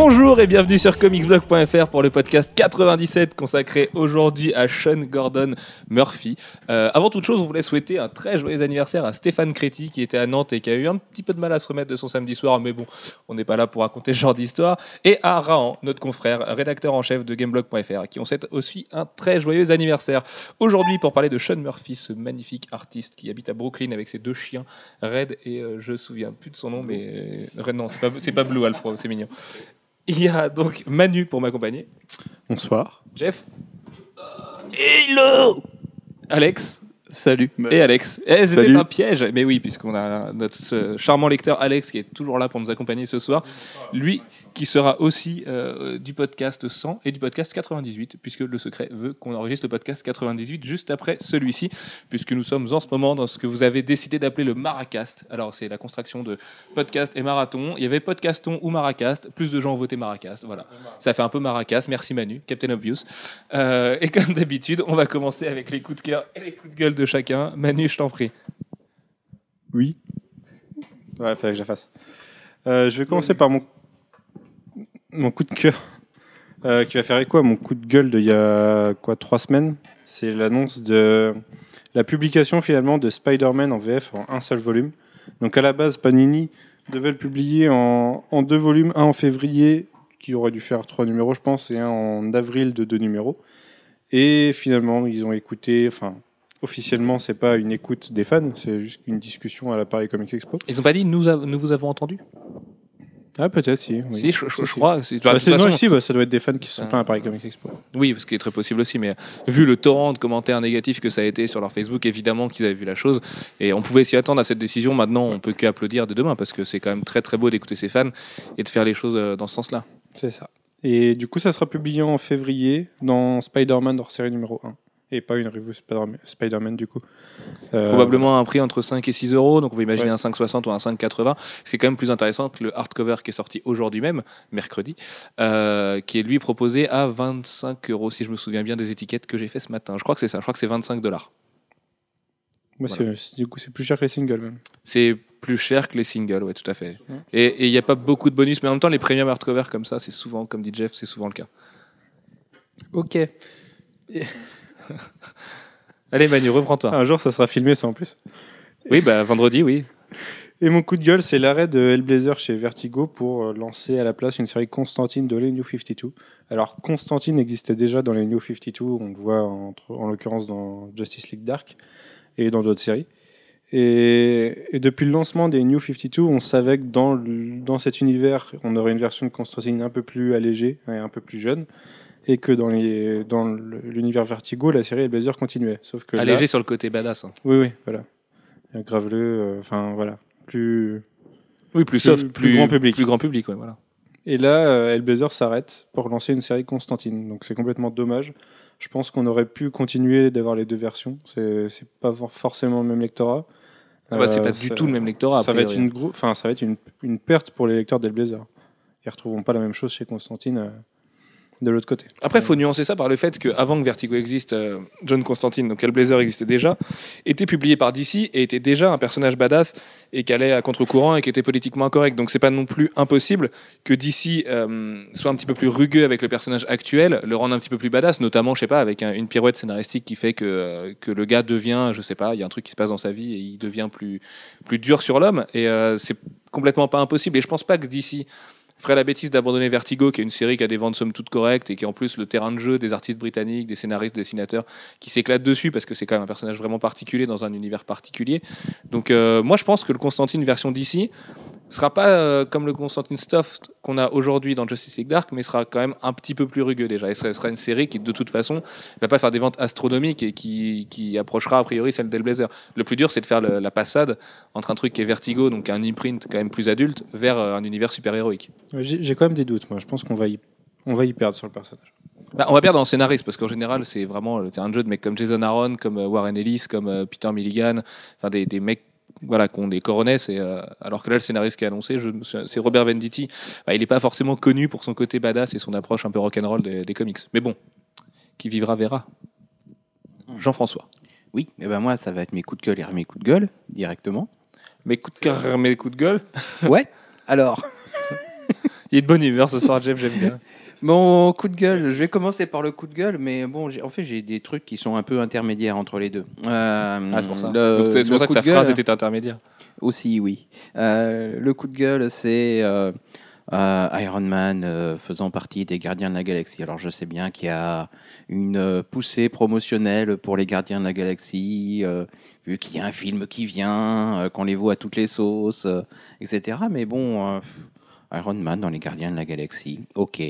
Bonjour et bienvenue sur comicsblog.fr pour le podcast 97 consacré aujourd'hui à Sean Gordon Murphy. Euh, avant toute chose, on voulait souhaiter un très joyeux anniversaire à Stéphane Créti qui était à Nantes et qui a eu un petit peu de mal à se remettre de son samedi soir, mais bon, on n'est pas là pour raconter ce genre d'histoire. Et à Rahan, notre confrère, rédacteur en chef de gameblog.fr, qui ont souhaite aussi un très joyeux anniversaire. Aujourd'hui, pour parler de Sean Murphy, ce magnifique artiste qui habite à Brooklyn avec ses deux chiens, Red et euh, je me souviens plus de son nom, mais euh, Red, non, c'est pas, pas Blue c'est mignon. Il y a donc Manu pour m'accompagner. Bonsoir. Jeff. Hello Alex. Salut. Et Alex. Eh, C'était un piège, mais oui, puisqu'on a notre ce charmant lecteur Alex qui est toujours là pour nous accompagner ce soir. Lui qui sera aussi euh, du podcast 100 et du podcast 98, puisque le secret veut qu'on enregistre le podcast 98 juste après celui-ci, puisque nous sommes en ce moment dans ce que vous avez décidé d'appeler le Maracast. Alors, c'est la contraction de podcast et marathon. Il y avait podcaston ou Maracast. Plus de gens ont voté Maracast. Voilà. Ça fait un peu Maracast. Merci Manu, Captain Obvious. Euh, et comme d'habitude, on va commencer avec les coups de cœur et les coups de gueule de chacun. Manu, je t'en prie. Oui. Ouais, fallait que je la fasse. Euh, je vais commencer par mon, mon coup de cœur, euh, qui va faire écho à mon coup de gueule d'il y a quoi, trois semaines. C'est l'annonce de la publication finalement de Spider-Man en VF en un seul volume. Donc à la base, Panini devait le publier en, deux volumes, un en février, qui aurait dû faire trois numéros, je pense, et un en avril de deux numéros. Et finalement, ils ont écouté, enfin, officiellement, c'est pas une écoute des fans, c'est juste une discussion à la Paris Comics Expo. Ils ont pas dit nous, nous vous avons entendu? Ah, peut-être, si. Oui. Si, je, je- je Si. crois. c'est- de Bah, c'est- façon- si, bah, ça doit être des fans qui sont Ah. pleins à Paris Comics Expo. Oui, ce qui est très possible aussi, mais vu le torrent de commentaires négatifs que ça a été sur leur Facebook, évidemment qu'ils avaient vu la chose. Et on pouvait s'y attendre à cette décision. Maintenant, on peut qu'applaudir de demain parce que c'est quand même très très beau d'écouter ses fans et de faire les choses euh, dans ce sens-là. C'est ça. Et du coup, ça sera publié en février dans Spider-Man hors série numéro 1. Et pas une review Spider- Spider-Man, du coup. Euh, Probablement un prix entre 5 et 6 euros, donc on peut imaginer Ouais. un 5,60 ou un 5,80. C'est quand même plus intéressant que le hardcover qui est sorti aujourd'hui même, mercredi, euh, qui est lui proposé à 25 euros, si je me souviens bien des étiquettes que j'ai fait ce matin. Je crois que c'est ça, je crois que c'est 25 dollars. moi, c'est- c'est- du coup, c'est plus cher que les singles, même. C'est plus cher que les singles, ouais, tout à fait. Ouais. Et il n'y a pas beaucoup de bonus, mais en même temps, les premium hardcover comme ça, c'est souvent, comme dit Jeff, c'est souvent le cas. Ok. Allez, Manu, reprends-toi. Un jour, ça sera filmé, ça en plus. Oui, bah, vendredi, oui. Et mon coup de gueule, c'est l'arrêt de Hellblazer chez Vertigo pour euh, lancer à la place une série Constantine de les New 52. Alors, Constantine existait déjà dans les New 52, on le voit en l'occurrence dans Justice League Dark et dans d'autres séries. Et, et depuis le lancement des New 52, on savait que dans, le- dans cet univers, on aurait une version de Constantine un peu plus allégée et un peu plus jeune. Et que dans les- dans le- l'univers Vertigo, la série Hellblazer continuait. Sauf que là- Allégé sur le côté badass. hein. oui, oui, voilà. Graveleux, euh, enfin voilà. Plus, Oui, plus Plus- soft, plus grand public. Plus grand public, ouais, voilà. Et là, euh, Hellblazer s'arrête pour lancer une série Constantine. Donc c'est complètement dommage. Je pense qu'on aurait pu continuer d'avoir les deux versions. C'est pas for- forcément le même lectorat. Ah bah, c'est Euh, pas du ça- tout le même lectorat. Ça va être une, gros- enfin, ça va être une, une perte pour les lecteurs d'Hellblazer. Ils retrouveront pas la même chose chez Constantine euh, de l'autre côté. Après, il faut nuancer ça par le fait qu'avant que Vertigo existe, euh, John Constantine, donc Hellblazer existait déjà, était publié par DC et était déjà un personnage badass et qui allait à contre-courant et qui était politiquement incorrect. Donc c'est pas non plus impossible que DC euh, soit un petit peu plus rugueux avec le personnage actuel, le rendre un petit peu plus badass, notamment, je sais pas, avec un- une pirouette scénaristique qui fait que, euh, que le gars devient, je sais pas, il y a un truc qui se passe dans sa vie et il devient plus, plus dur sur l'homme. Et euh, c'est complètement pas impossible. Et je pense pas que DC ferait la bêtise d'abandonner Vertigo, qui est une série qui a des ventes somme toute correctes et qui est en plus le terrain de jeu des artistes britanniques, des scénaristes, dessinateurs qui s'éclatent dessus parce que c'est quand même un personnage vraiment particulier dans un univers particulier. Donc euh, moi je pense que le Constantine version DC sera pas euh, comme le Constantine Stuff qu'on a aujourd'hui dans Justice League Dark, mais sera quand même un petit peu plus rugueux déjà. Et ce sera une série qui de toute façon va pas faire des ventes astronomiques et qui, qui approchera a priori celle d'Hellblazer. Le plus dur c'est de faire le- la passade entre un truc qui est Vertigo, donc un imprint quand même plus adulte, vers euh, un univers super héroïque. Ouais, J'ai quand même des doutes, moi. Je pense qu'on va y, on va y perdre sur le personnage. Bah, on va perdre en scénariste parce qu'en général c'est vraiment terrain de jeu de mecs comme Jason Aaron, comme euh, Warren Ellis, comme euh, Peter Milligan, enfin des, des mecs voilà des coronesses et euh, alors que là le scénariste qui a annoncé c'est Robert Venditti Bah, il n'est pas forcément connu pour son côté badass et son approche un peu rock'n'roll des, des comics mais bon qui vivra verra Jean-François Oui, et ben moi, ça va être mes coups de gueule et mes coups de gueule directement. mes coups de cœur mes coups de gueule? Ouais. Alors, Il est de bonne humeur ce soir, Jeff, j'aime bien. Mon coup de gueule, je vais commencer par le coup de gueule, mais bon, en fait, j'ai des trucs qui sont un peu intermédiaires entre les deux. Euh, Ah, c'est pour ça. C'est pour ça que ta gueule- phrase était intermédiaire. Aussi, oui. Euh, le coup de gueule, c'est euh, Iron Man faisant partie des Gardiens de la Galaxie. Alors, je sais bien qu'il y a une poussée promotionnelle pour les Gardiens de la Galaxie, vu qu'il y a un film qui vient, qu'on les voit à toutes les sauces, etc. Mais bon, Iron Man dans les Gardiens de la Galaxie, ok.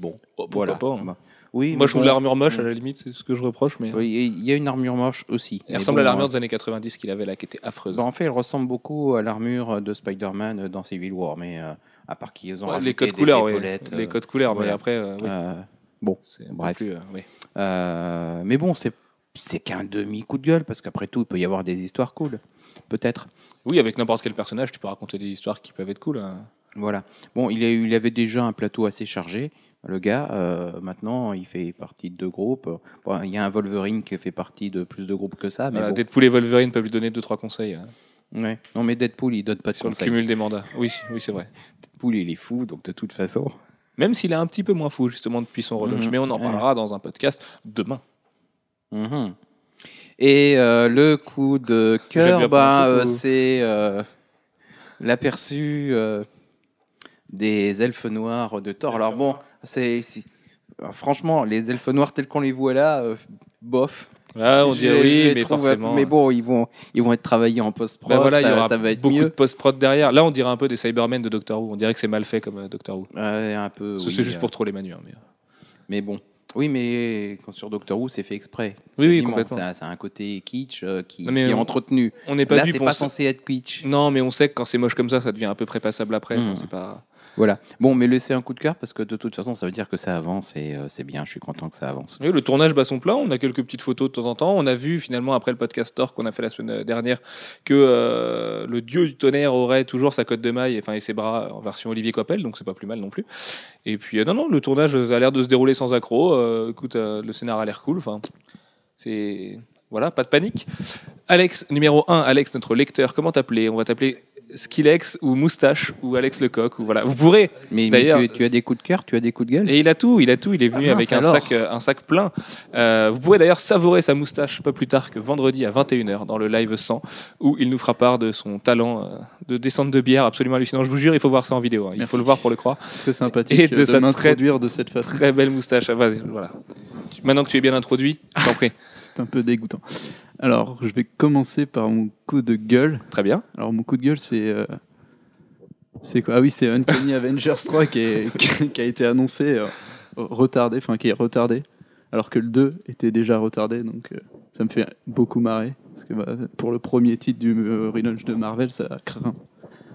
Bon, Oh, pourquoi voilà. pas, hein. Bah, Oui, Moi, je trouve bon, l'armure moche, à Mm. la limite, c'est ce que je reproche, mais. oui, Il y a une armure moche aussi. Elle ressemble bon, à l'armure euh, des années 90 qu'il avait là, qui était affreuse. bah, en fait, elle ressemble beaucoup à l'armure de Spider-Man dans Civil War, mais euh, à part qu'ils ont Ouais, rajouté les codes des couleurs, oui. épaulettes, Les euh, codes couleurs, mais après, euh, oui. euh, bon, bref. plus, euh, oui. euh, mais bon, c'est c'est qu'un demi coup de gueule parce qu'après tout, il peut y avoir des histoires cool, peut-être. Oui, avec n'importe quel personnage, tu peux raconter des histoires qui peuvent être cool. hein. Voilà. Bon, il, a il avait déjà un plateau assez chargé. Le gars, euh, maintenant, il fait partie de deux groupes. Bon, il y a un Wolverine qui fait partie de plus de groupes que ça, mais Voilà, bon. Deadpool et Wolverine peuvent lui donner deux trois conseils hein, Ouais. Non, mais Deadpool, il donne pas de sur le conseils. cumul des mandats. Oui, oui, c'est vrai. Deadpool, il est fou, donc de toute façon. Même s'il est un petit peu moins fou justement depuis son relaunch, Mhm. mais on en parlera dans un podcast demain. Mhm. Et euh, le coup de cœur, bah, euh, c'est l'aperçu des elfes noirs de Thor. Alors bon, c'est alors, franchement, les elfes noirs tels qu'on les voit là, euh, bof. Ah, on je oui, les mais trouve un- forcément. Mais bon, ils vont, ils vont être travaillés en post-prod. Bah voilà, il y aura ça va être beaucoup mieux. de post-prod derrière. Là, on dirait un peu des Cybermen de Doctor Who. On dirait que c'est mal fait comme euh, Doctor Who. Ouais, un peu. C'est oui, juste euh, pour troller Manu. hein, mais... Mais bon. Oui, mais sur Doctor Who, c'est fait exprès. Oui, oui, complètement. Ça, a- ça a un côté kitsch euh, qui, Non, mais qui est on- entretenu. On n'est pas Là, dupe, c'est on pas sait- censé être kitsch. Non, mais on sait que quand c'est moche comme ça, ça devient un peu prépassable après. Enfin, Mhm. c'est pas. Voilà. Bon, mais laissez un coup de cœur parce que de toute façon, ça veut dire que ça avance et euh, c'est bien. Je suis content que ça avance. Le tournage bat son plein. On a quelques petites photos de temps en temps. On a vu finalement après le podcast Thor qu'on a fait la semaine dernière que euh, le dieu du tonnerre aurait toujours sa cotte de maille, enfin et ses bras en version Olivier Coppel, donc c'est pas plus mal non plus. Et puis euh, non non, le tournage a l'air de se dérouler sans accroc. Euh, écoute, euh, le scénar a l'air cool. Enfin, c'est voilà, pas de panique. Alex numéro 1, Alex notre lecteur. Comment t'appeler? On va t'appeler Skillex ou Moustache ou Alex Lecoq ou voilà. Vous pourrez Mais, mais D'ailleurs, tu, tu as des coups de cœur, tu as des coups de gueule. et il a tout, il a tout. Il est venu Ah, avec un alors. sac, euh, un sac plein. Euh, vous pourrez d'ailleurs savourer sa moustache pas plus tard que vendredi à 21h dans le live 100 où il nous fera part de son talent euh, de descente de bière absolument hallucinant. Je vous jure, il faut voir ça en vidéo. hein. Il Merci. faut le voir pour le croire. Très sympathique Et de de, sa m'introduire de cette façon. Très belle moustache. Ah, voilà. Tu- Maintenant que tu es bien introduit, je t'en prie. C'est un peu dégoûtant. Alors, je vais commencer par mon coup de gueule. Très bien. Alors, mon coup de gueule, c'est. euh, C'est quoi? Ah oui, c'est Uncanny Avengers 3 qui, est- qui a été annoncé euh, retardé, enfin qui est retardé, alors que le 2 était déjà retardé, donc euh, ça me fait beaucoup marrer. Parce que bah, pour le premier titre du euh, relaunch de Marvel, ça craint.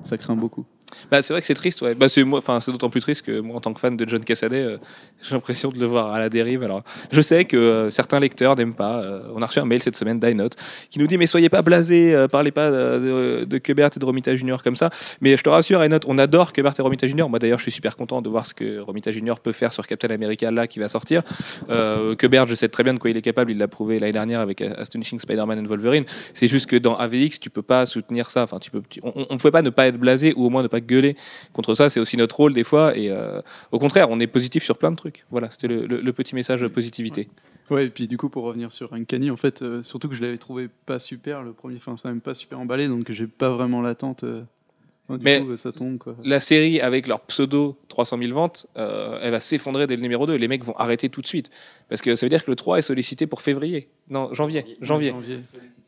Ça craint beaucoup. Bah, c'est vrai que c'est triste, ouais. Bah, c'est d'autant plus triste que moi, en tant que fan de John Cassaday, euh, j'ai l'impression de le voir à la dérive. Alors, je sais que euh, certains lecteurs n'aiment pas. euh, on a reçu un mail cette semaine d'Inote qui nous dit mais soyez pas blasés, parlez pas de, de, Quebert et de Romita Junior comme ça. Mais je te rassure, Inote, on adore Quebert et Romita Junior. Moi, d'ailleurs, je suis super content de voir ce que Romita Junior peut faire sur Captain America là qui va sortir. Euh, je sais très bien de quoi il est capable. Il l'a prouvé l'année dernière avec Astonishing Spider-Man and Wolverine. C'est juste que dans AVX, tu peux pas soutenir ça. Enfin, tu peux, on, on pouvait pas ne pas être blasé ou au moins ne pas gueuler contre ça. C'est aussi notre rôle des fois. Et euh, au contraire, on est positif sur plein de trucs. Voilà, c'était le, petit message de positivité. Ouais, et puis du coup, pour revenir sur Uncanny, en fait, euh, surtout que je l'avais trouvé pas super, le premier, enfin, ça même pas super emballé, donc j'ai pas vraiment l'attente. euh, du Mais- coup, ça tombe, quoi. La série avec leur pseudo 300 000 ventes, euh, elle va s'effondrer dès le numéro 2. Les mecs vont arrêter tout de suite. Parce que ça veut dire que le 3 est sollicité pour février. Non, janvier. Janvier.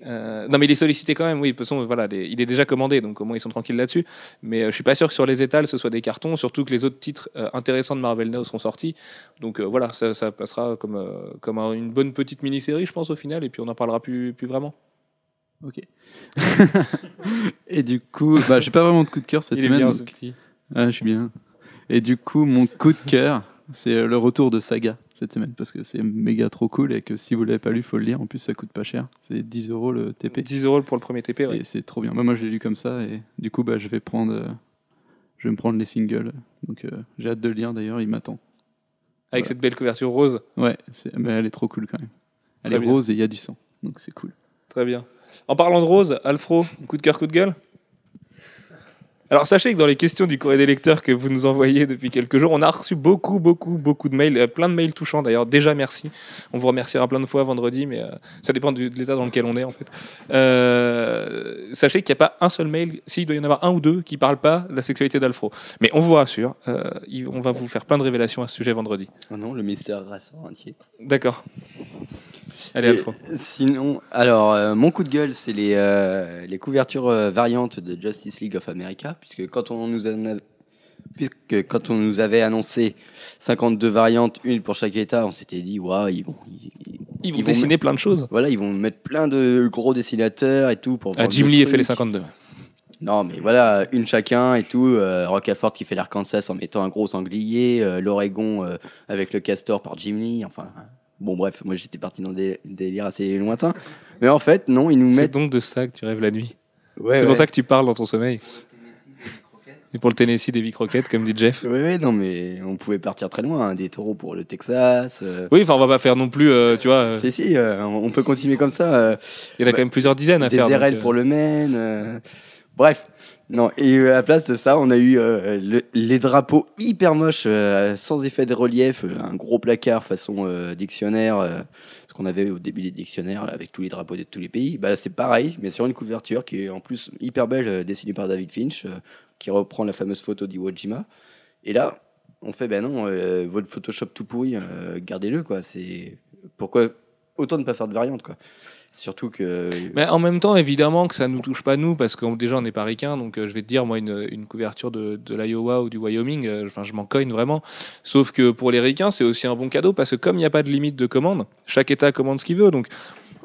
Euh, non, mais il est sollicité quand même, oui. De toute façon, voilà, les- il est déjà commandé, donc au moins ils sont tranquilles là-dessus. Mais euh, je suis pas sûr que sur les étals ce soit des cartons, surtout que les autres titres euh, intéressants de Marvel Now seront sortis. Donc euh, voilà, ça, ça passera comme, euh, comme un- une bonne petite mini-série, je pense, au final, et puis on n'en parlera plus, plus vraiment. Ok. et du coup, bah, j'ai pas vraiment de coup de cœur cette il est semaine. bien donc- ce petit. Ah, je suis bien. Et du coup, mon coup de cœur, c'est euh, le retour de Saga cette semaine parce que c'est méga trop cool et que si vous l'avez pas lu, faut le lire. En plus, ça coûte pas cher. C'est 10 euros le TP. 10 euros pour le premier TP, ouais. Et c'est trop bien. Moi, moi, je l'ai lu comme ça et du coup, bah, je vais prendre, euh, je vais me prendre les singles. Donc, euh, j'ai hâte de le lire. D'ailleurs, il m'attend. Avec voilà. cette belle couverture rose. Ouais, mais elle est trop cool quand même. Elle Très est bien. rose et il y a du sang, donc c'est cool. Très bien. En parlant de rose, Alfro, coup de cœur, coup de gueule? Alors sachez que dans les questions du courrier des lecteurs que vous nous envoyez depuis quelques jours, on a reçu beaucoup, beaucoup, beaucoup de mails, euh, plein de mails touchants d'ailleurs. Déjà merci. On vous remerciera plein de fois vendredi, mais euh, ça dépend du- de l'état dans lequel on est en fait. Euh, sachez qu'il n'y a pas un seul mail, s'il doit y en avoir un ou deux, qui parlent pas de la sexualité d'Alfro. Mais on vous rassure, on va vous faire plein de révélations à ce sujet vendredi. Oh non, le mystère ressort entier. D'accord. Allez Alfro. Sinon, alors, mon coup de gueule, c'est les, les couvertures variantes de Justice League of America, puisque quand on nous a- puisque quand on nous avait annoncé 52 variantes, une pour chaque État, on s'était dit, waouh, ils vont, ils- ils- Ils vont dessiner plein de choses. voilà, ils vont mettre plein de gros dessinateurs et tout pour. Ah, Jim le Lee a fait les 52. Non, mais voilà, une chacun et tout. Euh, Rocafort qui fait l'Arkansas en mettant un gros sanglier, euh, l'Oregon euh, avec le castor par Jim Lee. Enfin, bon, bref, moi j'étais parti dans des délires assez lointains. Mais en fait, non, ils nous C'est mettent. donc de ça que tu rêves la nuit. Ouais, c'est pour ça que tu parles dans ton sommeil. Et pour le Tennessee Davy Crockett, comme dit Jeff. Ouais, ouais, non, mais on pouvait partir très loin. hein, Des taureaux pour le Texas. euh, Oui, enfin, on va pas faire non plus, euh, tu vois. euh, Si, si, euh, on peut continuer comme ça. Il y en a Bah, quand même plusieurs dizaines à des faire. donc, RL pour le Maine. Bref. Non, et à la place de ça, on a eu le- les drapeaux hyper moches, sans effet de relief, un gros placard façon dictionnaire, ce qu'on avait au début des dictionnaires là, avec tous les drapeaux de tous les pays. Bah, c'est pareil, mais sur une couverture qui est en plus hyper belle, dessinée par David Finch, qui reprend la fameuse photo d'Iwo Jima. Et là, on fait, ben non, euh, votre Photoshop tout pourri, euh, gardez-le, quoi. C'est pourquoi autant ne pas faire de variante, quoi. Surtout que. Mais en même temps, évidemment que ça nous touche pas nous, parce que déjà on n'est pas ricain, donc euh, je vais te dire, moi, une, une couverture de, de l'Iowa ou du Wyoming, enfin, je m'en cogne vraiment. Sauf que pour les ricains, c'est aussi un bon cadeau, parce que comme il n'y a pas de limite de commande, chaque État commande ce qu'il veut, donc.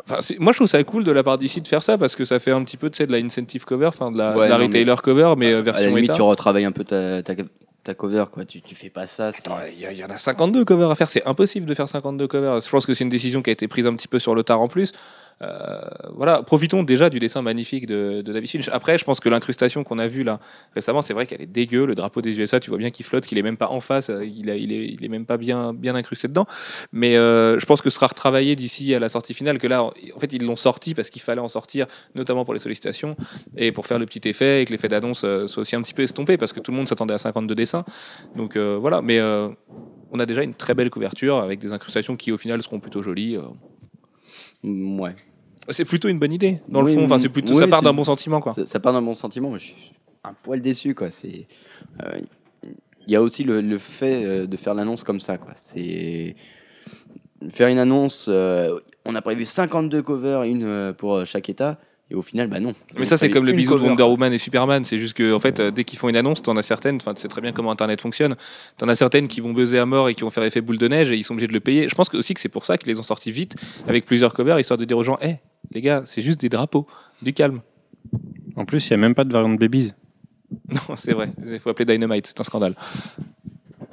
Enfin, moi, je trouve ça cool de la part d'ici de faire ça parce que ça fait un petit peu de la incentive cover, enfin de la, Ouais, de la non, retailer cover, mais euh, à la version limite, État. tu retravailles un peu ta, ta, ta cover, quoi. Tu, tu fais pas ça. Il y, y en a 52 covers à faire, c'est impossible de faire 52 covers. Je pense que c'est une décision qui a été prise un petit peu sur le tard en plus. Euh, voilà, profitons déjà du dessin magnifique de, David Finch. Après, je pense que l'incrustation qu'on a vue là récemment, c'est vrai qu'elle est dégueu. Le drapeau des USA, tu vois bien qu'il flotte, qu'il est même pas en face, euh, il, a- il, est, même pas bien, incrusté dedans. Mais euh, je pense que ce sera retravaillé d'ici à la sortie finale. Que là, en fait, ils l'ont sorti parce qu'il fallait en sortir, notamment pour les sollicitations et pour faire le petit effet et que l'effet d'annonce soit aussi un petit peu estompé parce que tout le monde s'attendait à 52 dessins. Donc voilà, mais on a déjà une très belle couverture avec des incrustations qui au final seront plutôt jolies. Ouais. C'est plutôt une bonne idée dans Oui, le fond. Enfin, c'est plutôt oui, ça part d'un bon sentiment quoi. Ça, ça part d'un bon sentiment. Je suis un poil déçu, quoi. C'est. euh, Il y a aussi le, le fait euh, de faire l'annonce comme ça, quoi. C'est faire une annonce. euh, on a prévu 52 covers, une pour chaque État, et au final, bah non. Mais ça, c'est comme le bisou de Wonder. Woman et Superman. C'est juste que, en fait, euh, dès qu'ils font une annonce, t'en as certaines, enfin, tu sais très bien comment Internet fonctionne. T'en as certaines qui vont buzzer à mort et qui vont faire effet boule de neige et ils sont obligés de le payer. Je pense que aussi que c'est pour ça qu'ils les ont sortis vite avec plusieurs covers, histoire de dire aux gens, hé, les gars, c'est juste des drapeaux, du calme. En plus, il n'y a même pas de variante babies. Non, c'est vrai. Il faut appeler Dynamite, c'est un scandale.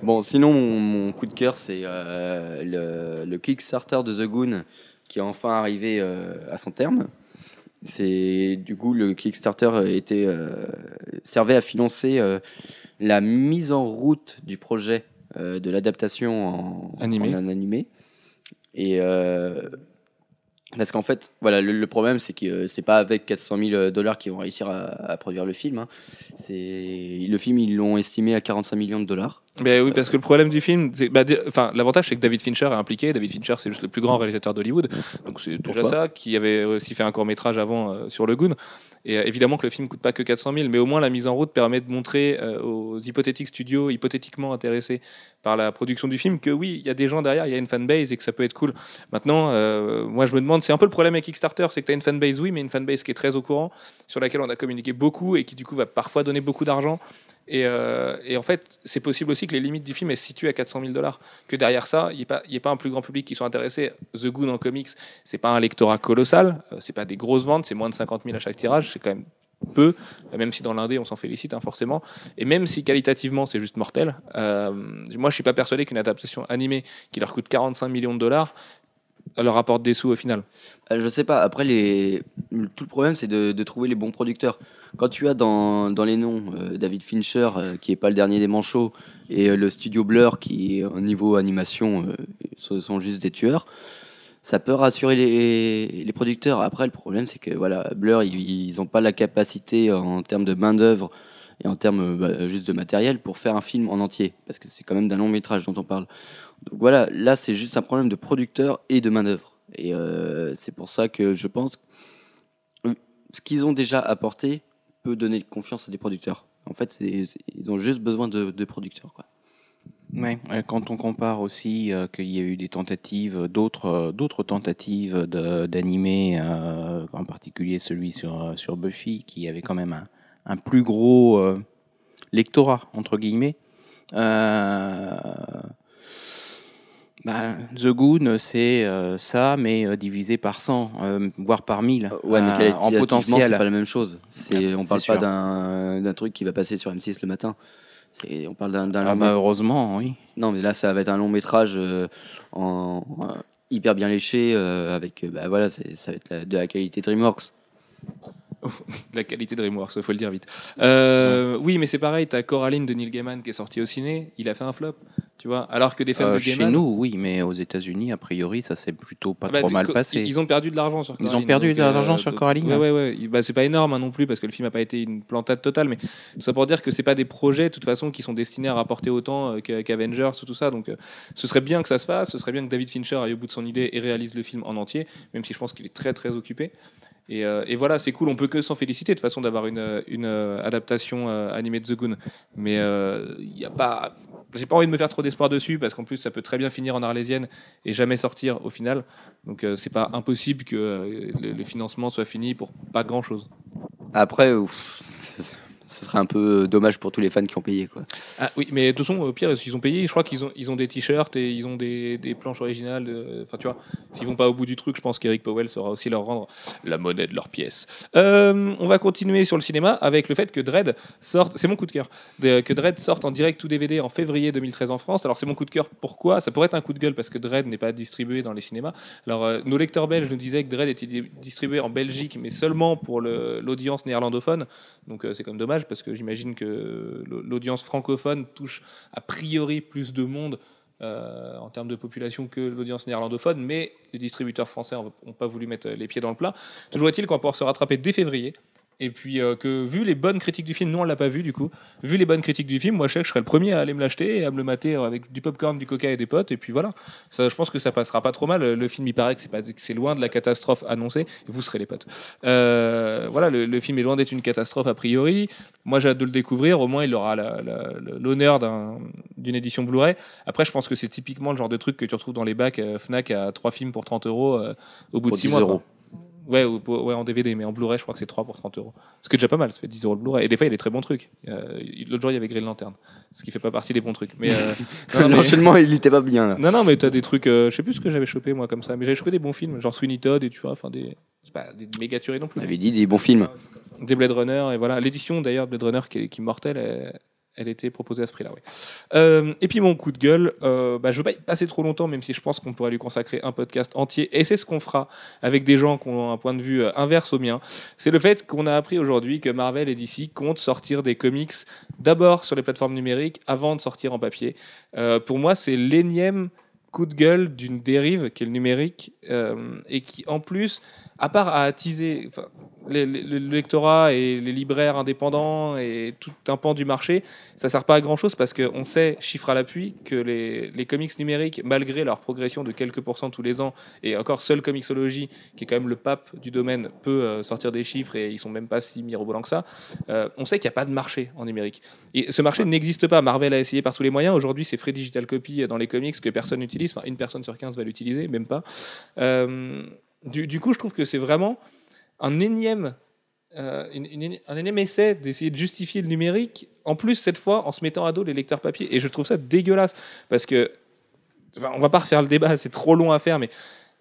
Bon, sinon, mon, mon coup de cœur, c'est euh, le, le Kickstarter de The Goon qui est enfin arrivé euh, à son terme. C'est du coup le Kickstarter était euh, servait à financer euh, la mise en route du projet euh, de l'adaptation en Animé. en animé. Et euh, parce qu'en fait, voilà, le, le problème, c'est que euh, c'est pas avec 400 000 dollars qu'ils vont réussir à, à produire le film. hein. C'est le film, ils l'ont estimé à 45 millions de dollars. Ben oui, parce que le problème du film, c'est- bah, enfin, l'avantage c'est que David Fincher est impliqué. David Fincher, c'est juste le plus grand réalisateur d'Hollywood, donc c'est déjà ça. Qui avait aussi fait un court métrage avant euh, sur le Goon. Et euh, évidemment que le film coûte pas que 400 000, mais au moins la mise en route permet de montrer euh, aux hypothétiques studios hypothétiquement intéressés par la production du film que oui, il y a des gens derrière, il y a une fanbase et que ça peut être cool. Maintenant, euh, moi je me demande, c'est un peu le problème avec Kickstarter, c'est que tu as une fanbase, oui, mais une fanbase qui est très au courant, sur laquelle on a communiqué beaucoup et qui du coup va parfois donner beaucoup d'argent. Et, euh, et en fait, c'est possible aussi que les limites du film se situent à 400 000 dollars. Que derrière ça, il n'y ait, pas- un plus grand public qui soit intéressé. The Goon en comics, c'est pas un lectorat colossal, euh, c'est pas des grosses ventes, c'est moins de 50 000 à chaque tirage, c'est quand même peu, euh, même si dans l'indé on s'en félicite hein, forcément. Et même si qualitativement c'est juste mortel, moi je suis pas persuadé qu'une adaptation animée qui leur coûte 45 millions de dollars leur apporte des sous au final. Je sais pas. Après, tout le problème, c'est de trouver les bons producteurs. Quand tu as dans, dans les noms euh, David Fincher, euh, qui est pas le dernier des manchots, et euh, le studio Blur, qui, au niveau animation, ce sont juste des tueurs, ça peut rassurer les, les producteurs. Après, le problème, c'est que voilà, Blur, ils n'ont pas la capacité en termes de main-d'œuvre et en termes bah, juste de matériel pour faire un film en entier, parce que c'est quand même d'un long métrage dont on parle. Donc voilà, là c'est juste un problème de producteur et de main-d'œuvre. Et c'est pour ça que je pense que ce qu'ils ont déjà apporté peut donner confiance à des producteurs. En fait, ils ont juste besoin de, producteurs. Quoi. Ouais, euh, quand on compare aussi euh, qu'il y a eu des tentatives, d'autres euh, d'autres tentatives de- d'animer, en particulier celui sur, sur Buffy, qui avait quand même un, un plus gros lectorat, entre guillemets. Bah, The Goon, c'est euh, ça, mais euh, divisé par 100, euh, voire par 1000, Ouais, mais euh, en potentiel. c'est pas la même chose. C'est, Ah, on parle pas d'un, truc qui va passer sur M6 le matin. On parle d'un, Ah bah, heureusement, oui. Non, mais là, ça va être un long métrage en, hyper bien léché, avec, bah voilà, ça va être la- de la qualité DreamWorks. la qualité de DreamWorks, faut le dire vite. Euh, Oui, mais c'est pareil, t'as Coraline de Neil Gaiman qui est sorti au ciné, il a fait un flop, tu vois. Alors que des fans Euh, de chez Gaiman, nous, oui, mais aux États-Unis, a priori, ça s'est plutôt pas bah, trop mal passé. Ils ont perdu de l'argent sur Ils ont Coraline. perdu de l'argent euh, sur Coraline Ouais, ouais, ouais. Bah, c'est pas énorme hein, non plus parce que le film n'a pas été une plantade totale, mais tout ça pour dire que c'est pas des projets de toute façon qui sont destinés à rapporter autant euh, qu'Avengers ou tout ça. Donc ce serait bien que ça se fasse, ce serait bien que David Fincher aille au bout de son idée et réalise le film en entier, même si je pense qu'il est très très occupé. Et, euh, et voilà, c'est cool, on peut que s'en féliciter de façon d'avoir une, euh, adaptation euh, animée de The Goon. Mais il y a pas. J'ai pas envie de me faire trop d'espoir dessus parce qu'en plus ça peut très bien finir en arlésienne et jamais sortir au final. Donc c'est pas impossible que le, le financement soit fini pour pas grand chose. Après, ouf, ce serait un peu dommage pour tous les fans qui ont payé. Quoi. Ah oui, mais de toute façon, au pire, s'ils ont payé, je crois qu'ils ont, ils ont des t-shirts et ils ont des, des planches originales. euh, Enfin, tu vois, s'ils vont pas au bout du truc, je pense qu'Eric Powell saura aussi leur rendre la monnaie de leurs pièces. Euh, on va continuer sur le cinéma avec le fait que Dread sorte, c'est mon coup de cœur, que Dread sorte en direct tout DVD en février 2013 en France. Alors c'est mon coup de cœur, pourquoi? Ça pourrait être un coup de gueule parce que Dread n'est pas distribué dans les cinémas. Alors euh, nos lecteurs belges nous disaient que Dread était di- distribué en Belgique, mais seulement pour l'audience néerlandophone. Donc euh, c'est comme dommage parce que j'imagine que l'au- l'audience francophone touche a priori plus de monde euh, en termes de population que l'audience néerlandophone, mais les distributeurs français n'ont pas voulu mettre les pieds dans le plat. Toujours est-il qu'on pouvoir se rattraper dès février. Et puis euh, que vu les bonnes critiques du film, nous on l'a pas vu du coup, vu les bonnes critiques du film, moi je sais que je serais le premier à aller me l'acheter et à me le mater avec du popcorn, du coca et des potes, et puis voilà. Ça, je pense que ça passera pas trop mal. Le film il paraît que c'est pas que c'est loin de la catastrophe annoncée, vous serez les potes. Euh, voilà, le, le film est loin d'être une catastrophe a priori. Moi j'ai hâte de le découvrir, au moins il aura la- la- l'honneur d'un- d'une édition Blu-ray. Après je pense que c'est typiquement le genre de truc que tu retrouves dans les bacs euh, Fnac à trois films pour 30 euros euh, au bout Pour de 6 10 mois. euros. Ouais, ou- ouais, en DVD, mais en Blu-ray, je crois que c'est 3 pour 30 euros. Ce qui est déjà pas mal, ça fait 10 euros le Blu-ray. Et des fois, il y a des très bons trucs. Euh, L'autre jour, il y avait Green Lantern, ce qui fait pas partie des bons trucs. Mais, euh, non, non, mais- L'enchaînement, il était pas bien là. non, non, mais t'as des trucs, euh, je sais plus ce que j'avais chopé moi comme ça, mais j'avais chopé des bons films, genre Sweeney Todd et tu vois, enfin des. C'est pas des méga tueries non plus. On avait dit des bons films. Des Blade Runner, et voilà. L'édition d'ailleurs de Blade Runner qui est, qui est mortelle, elle, elle était proposée à ce prix-là. Ouais. Euh, et puis mon coup de gueule, euh, bah, je veux pas y passer trop longtemps, même si je pense qu'on pourrait lui consacrer un podcast entier, et c'est ce qu'on fera avec des gens qui ont un point de vue euh, inverse au mien. C'est le fait qu'on a appris aujourd'hui que Marvel et DC comptent sortir des comics d'abord sur les plateformes numériques avant de sortir en papier. Euh, pour moi, c'est l'énième coup de gueule d'une dérive qui est le numérique euh, et qui en plus à part à attiser le lectorat et les libraires indépendants et tout un pan du marché, ça sert pas à grand chose parce qu'on sait, chiffre à l'appui, que les, les comics numériques, malgré leur progression de quelques pourcents tous les ans, et encore seul Comixology, qui est quand même le pape du domaine, peut euh, sortir des chiffres et ils sont même pas si mirobolants que ça, euh, on sait qu'il n'y a pas de marché en numérique. Et ce marché n'existe pas. Marvel a essayé par tous les moyens. Aujourd'hui, c'est Free Digital Copy dans les comics que personne n'utilise. Enfin, une personne sur 15 va l'utiliser, même pas. Euh, du, coup, je trouve que c'est vraiment un énième, euh, un énième essai d'essayer de justifier le numérique, en plus cette fois en se mettant à dos les lecteurs papier. Et je trouve ça dégueulasse parce que, enfin, on va pas refaire le débat, c'est trop long à faire, mais,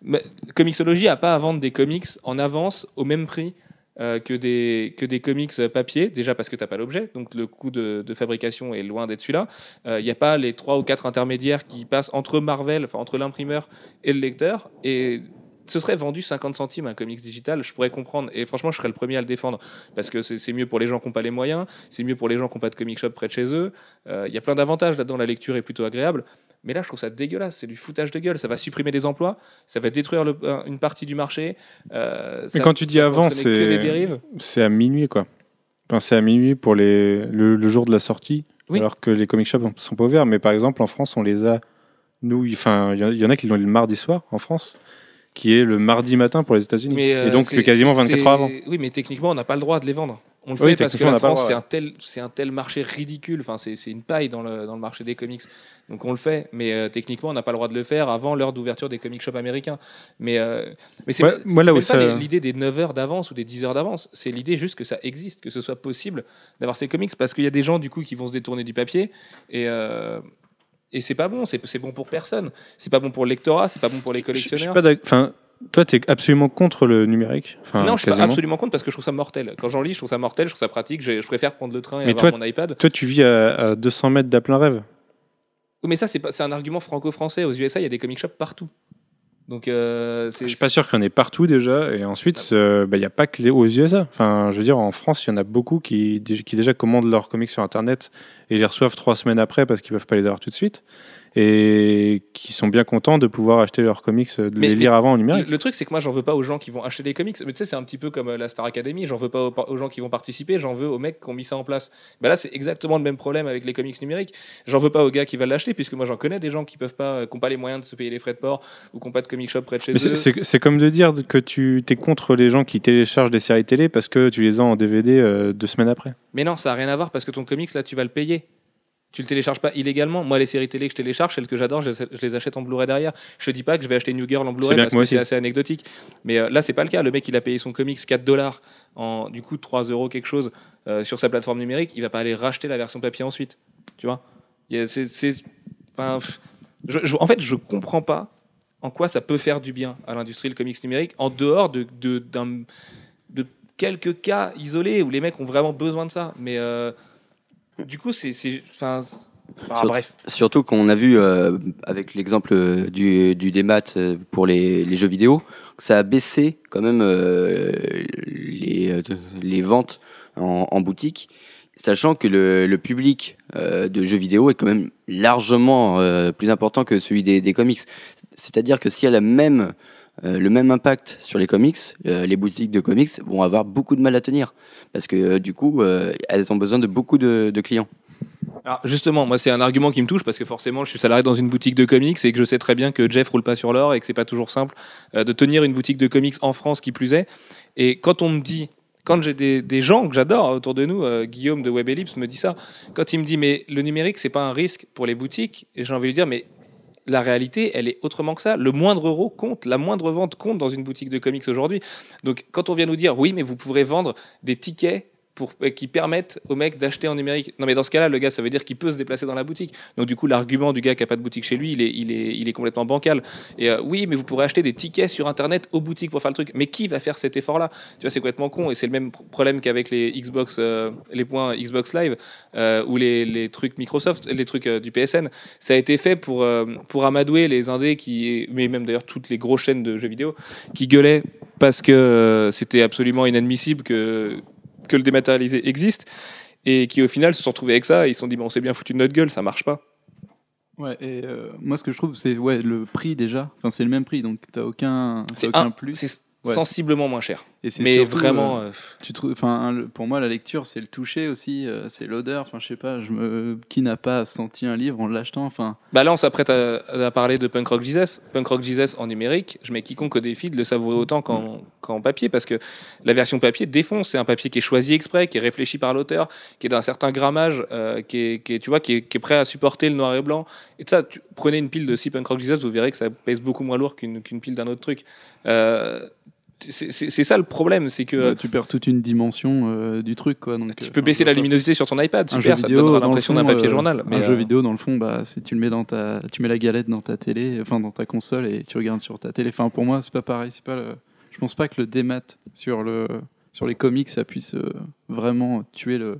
mais Comixology a pas à vendre des comics en avance au même prix. Euh, que, des, que des comics papier, déjà parce que tu n'as pas l'objet, donc le coût de, fabrication est loin d'être celui-là. Il n'y a pas les trois ou quatre intermédiaires qui passent entre Marvel, enfin entre l'imprimeur et le lecteur. Et ce serait vendu 50 centimes un comics digital, je pourrais comprendre. Et franchement, je serais le premier à le défendre. Parce que c'est mieux pour les gens qui n'ont pas les moyens, c'est mieux pour les gens qui n'ont pas de comic shop près de chez eux. Euh, Il y a plein d'avantages là-dedans, la lecture est plutôt agréable. Mais là, je trouve ça dégueulasse, c'est du foutage de gueule. Ça va supprimer des emplois, ça va détruire le- une partie du marché. euh, quand tu dis avant, c'est à minuit quoi. Enfin, c'est à minuit pour les, le, le jour de la sortie, Oui. alors que les comic shops sont pas ouverts. Mais par exemple, en France, on les a. Nous, il- enfin, il y en- il y en a qui l'ont le mardi soir en France, qui est le mardi matin pour les États-Unis. Euh, Et donc, c'est- quasiment c'est- 24 heures avant. Oui, mais techniquement, on n'a pas le droit de les vendre. On le Oui, fait parce que la France, c'est un tel, c'est un tel marché ridicule. Enfin, c'est c'est une paille dans le, dans le marché des comics. Donc on le fait, mais euh, techniquement, on n'a pas le droit de le faire avant l'heure d'ouverture des comic shops américains. Mais, euh, mais c'est Ouais, pas- c'est ça- l'idée des 9 heures d'avance ou des 10 heures d'avance. C'est l'idée juste que ça existe, que ce soit possible d'avoir ces comics. Parce qu'il y a des gens, du coup, qui vont se détourner du papier. Et. euh, et c'est pas bon, c'est c'est bon pour personne. C'est pas bon pour le lectorat, c'est pas bon pour les Je- je suis collectionneurs. pas d'ac- Enfin, toi, tu es absolument contre le numérique. Enfin, non, je suis pas absolument contre parce que je trouve ça mortel. Quand j'en lis, je trouve ça mortel, je trouve ça pratique. Je, je préfère prendre le train et Mais avoir toi- mon iPad. Toi, tu vis à, à 200 mètres d'À plein rêve. Oui, mais ça, c'est un argument franco-français. Aux USA, il y a des comic shops partout. Donc, euh. Je suis pas sûr qu'il y en ait partout déjà. Et ensuite, euh, bah, il n'y a pas que les aux USA. Enfin, je veux dire, en France, il y en a beaucoup qui, dé- qui déjà commandent leurs comics sur Internet et les reçoivent trois semaines après parce qu'ils peuvent pas les avoir tout de suite. Et qui sont bien contents de pouvoir acheter leurs comics, de Mais- les lire avant en numérique. Le, le truc, c'est que moi, j'en veux pas aux gens qui vont acheter des comics. Mais tu sais, c'est un petit peu comme euh, la Star Academy. J'en veux pas aux, aux gens qui vont participer. J'en veux aux mecs qui ont mis ça en place. Bah là, c'est exactement le même problème avec les comics numériques. J'en veux pas aux gars qui veulent l'acheter, puisque moi, j'en connais des gens qui peuvent pas, euh, qui ont pas les moyens de se payer les frais de port ou qui n'ont pas de comic shop près de chez Mais eux. c'est comme de dire que tu es contre les gens qui téléchargent des séries télé parce que tu les as en DVD euh, deux semaines après. Mais non, ça n'a rien à voir parce que ton comics, là, tu vas le payer. Tu le télécharges pas illégalement. Moi, les séries télé que je télécharge, celles que j'adore, je, je les achète en Blu-ray derrière. Je te dis pas que je vais acheter New Girl en Blu-ray parce que c'est assez anecdotique. Mais euh, là, c'est pas le cas. Le mec, il a payé son comics 4 dollars en du coup 3 euros quelque chose euh, sur sa plateforme numérique. Il va pas aller racheter la version papier ensuite. Tu vois? C'est- enfin, je- je- En fait, je comprends pas en quoi ça peut faire du bien à l'industrie le comics numérique en dehors de, de, d'un- de quelques cas isolés où les mecs ont vraiment besoin de ça. Mais euh, du coup, c'est. Enfin. Ah, bref. Surtout qu'on a vu euh, avec l'exemple euh, du, du démat euh, pour les, les jeux vidéo, que ça a baissé quand même euh, les, euh, les ventes en, en boutique, sachant que le, le public euh, de jeux vidéo est quand même largement euh, plus important que celui des, des comics. C'est-à-dire que s'il y a la même, euh, le même impact sur les comics, euh, les boutiques de comics vont avoir beaucoup de mal à tenir. Parce que euh, du coup, elles ont besoin de beaucoup de, clients. Alors justement, moi c'est un argument qui me touche parce que forcément je suis salarié dans une boutique de comics et que je sais très bien que Jeff roule pas sur l'or et que c'est pas toujours simple de tenir une boutique de comics en France qui plus est. Et quand on me dit, quand j'ai des, gens que j'adore autour de nous, Guillaume de Web Ellipse me dit ça, quand il me dit mais le numérique c'est pas un risque pour les boutiques, et j'ai envie de lui dire mais la réalité, elle est autrement que ça. Le moindre euro compte, la moindre vente compte dans une boutique de comics aujourd'hui. Donc, quand on vient nous dire, oui, mais vous pourrez vendre des tickets euh, qui permettent aux mecs d'acheter en numérique. Non, mais dans ce cas-là, le gars, ça veut dire qu'il peut se déplacer dans la boutique. Donc, du coup, l'argument du gars qui n'a pas de boutique chez lui, il est, complètement bancal. Et euh, oui, mais vous pourrez acheter des tickets sur Internet aux boutiques pour faire le truc. Mais qui va faire cet effort-là? Tu vois, c'est complètement con. Et c'est le même pr- problème qu'avec les Xbox, euh, les points Xbox Live ou les, trucs Microsoft, les trucs du PSN. Ça a été fait pour, amadouer les indés, qui, mais même d'ailleurs toutes les grosses chaînes de jeux vidéo, qui gueulaient parce que c'était absolument inadmissible que, que le dématérialisé existe. Et qui au final se sont retrouvés avec ça, et ils se sont dit, bon, on s'est bien foutu de notre gueule, ça marche pas. Ouais, et euh, moi ce que je trouve, c'est ouais, le prix déjà. Enfin, c'est le même prix, donc t'as aucun, C'est aucun un- plus. Ouais. sensiblement moins cher. Et Mais surtout, vraiment, euh, euh, tu trouves, enfin, pour moi, la lecture, c'est le toucher aussi, euh, c'est l'odeur. Enfin, je sais pas, je me, qui n'a pas senti un livre en l'achetant. Enfin, Bah là, on s'apprête à, à parler de Punk Rock Jesus. Punk Rock Jesus en numérique, je mets quiconque au défi de le savourer autant qu'en qu'en papier, parce que la version papier défonce. C'est un papier qui est choisi exprès, qui est réfléchi par l'auteur, qui est d'un certain grammage, euh, qui, est, qui est, tu vois, qui est, qui est prêt à supporter le noir et blanc. Et ça, tu, prenez une pile de 6 Punk Rock Jesus, vous verrez que ça pèse beaucoup moins lourd qu'une pile d'un autre truc. Euh, c'est ça le problème, c'est que bah, tu perds toute une dimension euh, du truc, quoi. Donc, tu euh, peux baisser la luminosité sur ton iPad, un super, jeu ça te donnera l'impression d'un papier euh, journal. Mais un euh, jeu vidéo, dans le fond, bah, si tu le mets dans ta, tu mets la galette dans ta télé, enfin dans ta console et tu regardes sur ta télé. Enfin, pour moi, c'est pas pareil. C'est pas le... Je pense pas que le démat sur le, sur les comics, ça puisse euh, vraiment tuer le,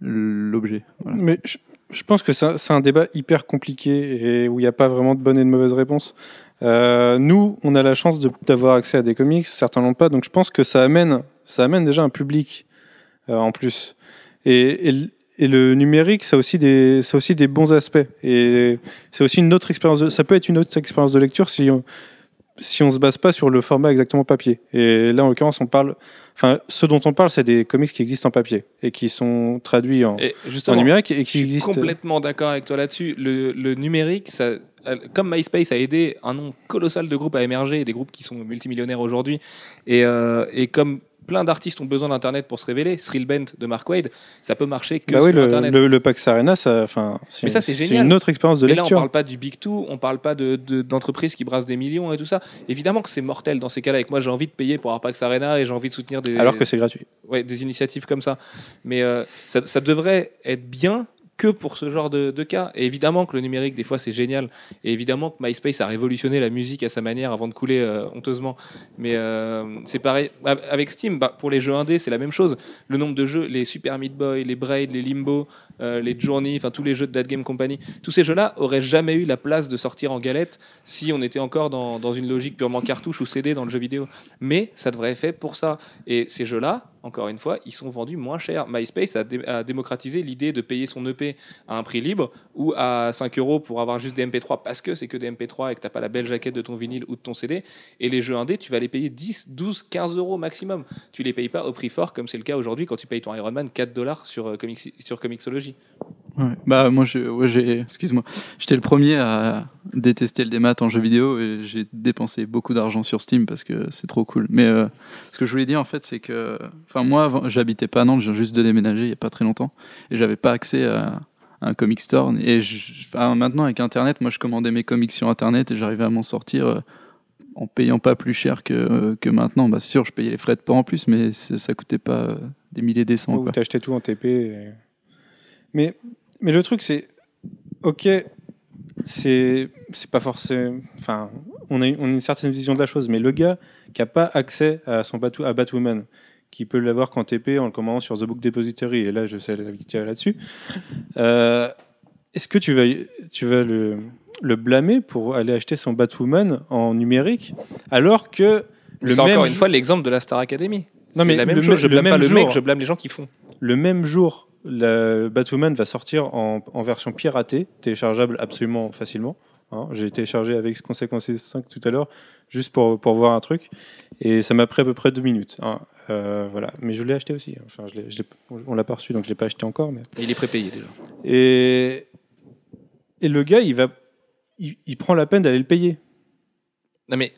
l'objet. Voilà. Mais je, je pense que c'est un- c'est un débat hyper compliqué et où il n'y a pas vraiment de bonne et de mauvaise réponse. Euh, nous, on a la chance d'avoir accès à des comics, certains l'ont pas, donc je pense que ça amène, ça amène déjà un public euh, en plus. Et, et, le- et le numérique, ça a aussi des, ça a aussi des bons aspects. Et c'est aussi une autre expérience. De, ça peut être une autre expérience de lecture si on, si on se base pas sur le format exactement papier. Et là, en l'occurrence, on parle Enfin, ceux dont on parle, c'est des comics qui existent en papier et qui sont traduits en, Et en justement, numérique et je qui suis existent. complètement d'accord avec toi là-dessus. Le, le numérique, ça, comme MySpace a aidé un nombre colossal de groupes à émerger, des groupes qui sont multimillionnaires aujourd'hui, et, euh, et comme plein d'artistes ont besoin d'Internet pour se révéler, Thrillbent de Mark Wade, ça peut marcher que Bah sur oui, le, Internet. le, le Pax Arena, ça, c'est Mais une autre expérience de Et là, on lecture. parle pas du Big Two, on parle pas de- de- d'entreprises qui brassent des millions et tout ça. Évidemment que c'est mortel dans ces cas-là. Et que moi, j'ai envie de payer pour avoir Pax Arena et j'ai envie de soutenir des, Alors que c'est gratuit. ouais, des initiatives comme ça. Mais euh, ça, ça devrait être bien que pour ce genre de, cas. Et évidemment que le numérique, des fois, c'est génial. Et évidemment que MySpace a révolutionné la musique à sa manière avant de couler euh, honteusement. Mais euh, c'est pareil. Av- Avec Steam, bah, pour les jeux indés, c'est la même chose. Le nombre de jeux, les Super Meat Boy, les Braid, les Limbo, euh, les Journey, enfin tous les jeux de That Game Company, tous ces jeux-là auraient jamais eu la place de sortir en galette si on était encore dans, une logique purement cartouche ou CD dans le jeu vidéo. Mais ça devrait être fait pour ça. Et ces jeux-là, encore une fois, ils sont vendus moins cher. MySpace a, dé- a démocratisé l'idée de payer son EP à un prix libre ou à 5 euros pour avoir juste des MP3 parce que c'est que des MP3 et que t'as pas la belle jaquette de ton vinyle ou de ton CD. Et les jeux indés, tu vas les payer 10, 12, 15 euros maximum. Tu les payes pas au prix fort comme c'est le cas aujourd'hui quand tu payes ton Iron Man 4 dollars sur, euh, sur Comixology. Ouais. Bah moi ouais, j'ai, excuse-moi, j'étais le premier à détester le démat en jeu vidéo et j'ai dépensé beaucoup d'argent sur Steam parce que c'est trop cool. Mais euh, ce que je voulais dire en fait c'est que, enfin moi avant, j'habitais pas à Nantes, j'ai juste de déménager il y a pas très longtemps et j'avais pas accès à, à un comic store et je, enfin, maintenant avec Internet, moi je commandais mes comics sur Internet et j'arrivais à m'en sortir. euh, en payant pas plus cher que, que maintenant, bah sûr, je payais les frais de port en plus, mais ça coûtait pas euh, des milliers des cents. Ou quoi. t'achetais tout en TP. et- Mais, mais le truc, c'est. Ok, c'est pas forcément. Enfin, on a, on a une certaine vision de la chose, mais le gars qui a pas accès à son Batu, à Batwoman, qui peut l'avoir qu'en TP en le commandant sur The Book Depository, et là, je sais la victoire là-dessus, euh, est-ce que tu vas, tu vas le, le blâmer pour aller acheter son Batwoman en numérique alors que le C'est même encore une jour- fois l'exemple de la Star Academy. Non, mais la même le chose. Je blâme pas même le jour- mec, je blâme les gens qui font. Le même jour, la Batwoman va sortir en, en version piratée, téléchargeable absolument facilement. hein. J'ai téléchargé avec Consequences 5 tout à l'heure, juste pour, pour voir un truc. Et ça m'a pris à peu près deux minutes. hein. Euh, voilà. Mais je l'ai acheté aussi. Enfin, je on l'a pas reçu, donc je l'ai pas acheté encore. Mais... Il est prépayé déjà. Et, et le gars, il, va, il, il prend la peine d'aller le payer. Non mais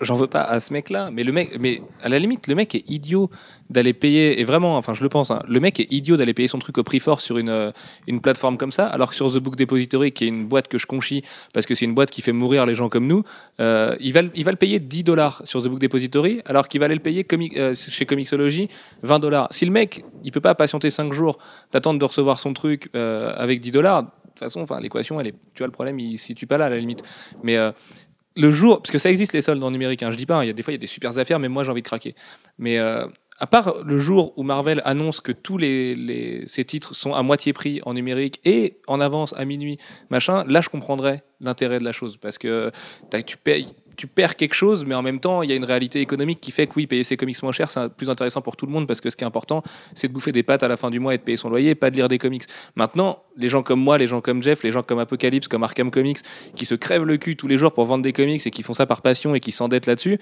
j'en veux pas à ce mec-là, mais le mec, mais à la limite, le mec est idiot d'aller payer. Et vraiment, enfin, je le pense. hein, le mec est idiot d'aller payer son truc au prix fort sur une euh, une plateforme comme ça, alors que sur The Book Depository, qui est une boîte que je conchis parce que c'est une boîte qui fait mourir les gens comme nous, euh, il va il va le payer 10 dollars sur The Book Depository, alors qu'il va aller le payer euh, chez Comixology 20 dollars. Si le mec, il peut pas patienter 5 jours d'attendre de recevoir son truc avec 10 dollars. De toute façon, enfin, l'équation, elle est, tu vois, le problème, il se situe pas là à la limite. Mais le jour, parce que ça existe les soldes en numérique, hein, je dis pas, hein, il y a des fois il y a des super affaires, mais moi j'ai envie de craquer. Mais euh, à part le jour où Marvel annonce que tous les, les- ces titres sont à moitié prix en numérique et en avance à minuit, machin, là je comprendrais l'intérêt de la chose parce que tu payes. Tu perds quelque chose, mais en même temps, il y a une réalité économique qui fait que oui, payer ses comics moins cher, c'est plus intéressant pour tout le monde parce que ce qui est important, c'est de bouffer des pâtes à la fin du mois et de payer son loyer, pas de lire des comics. Maintenant, les gens comme moi, les gens comme Jeff, les gens comme Apocalypse, comme Arkham Comics, qui se crèvent le cul tous les jours pour vendre des comics et qui font ça par passion et qui s'endettent là-dessus,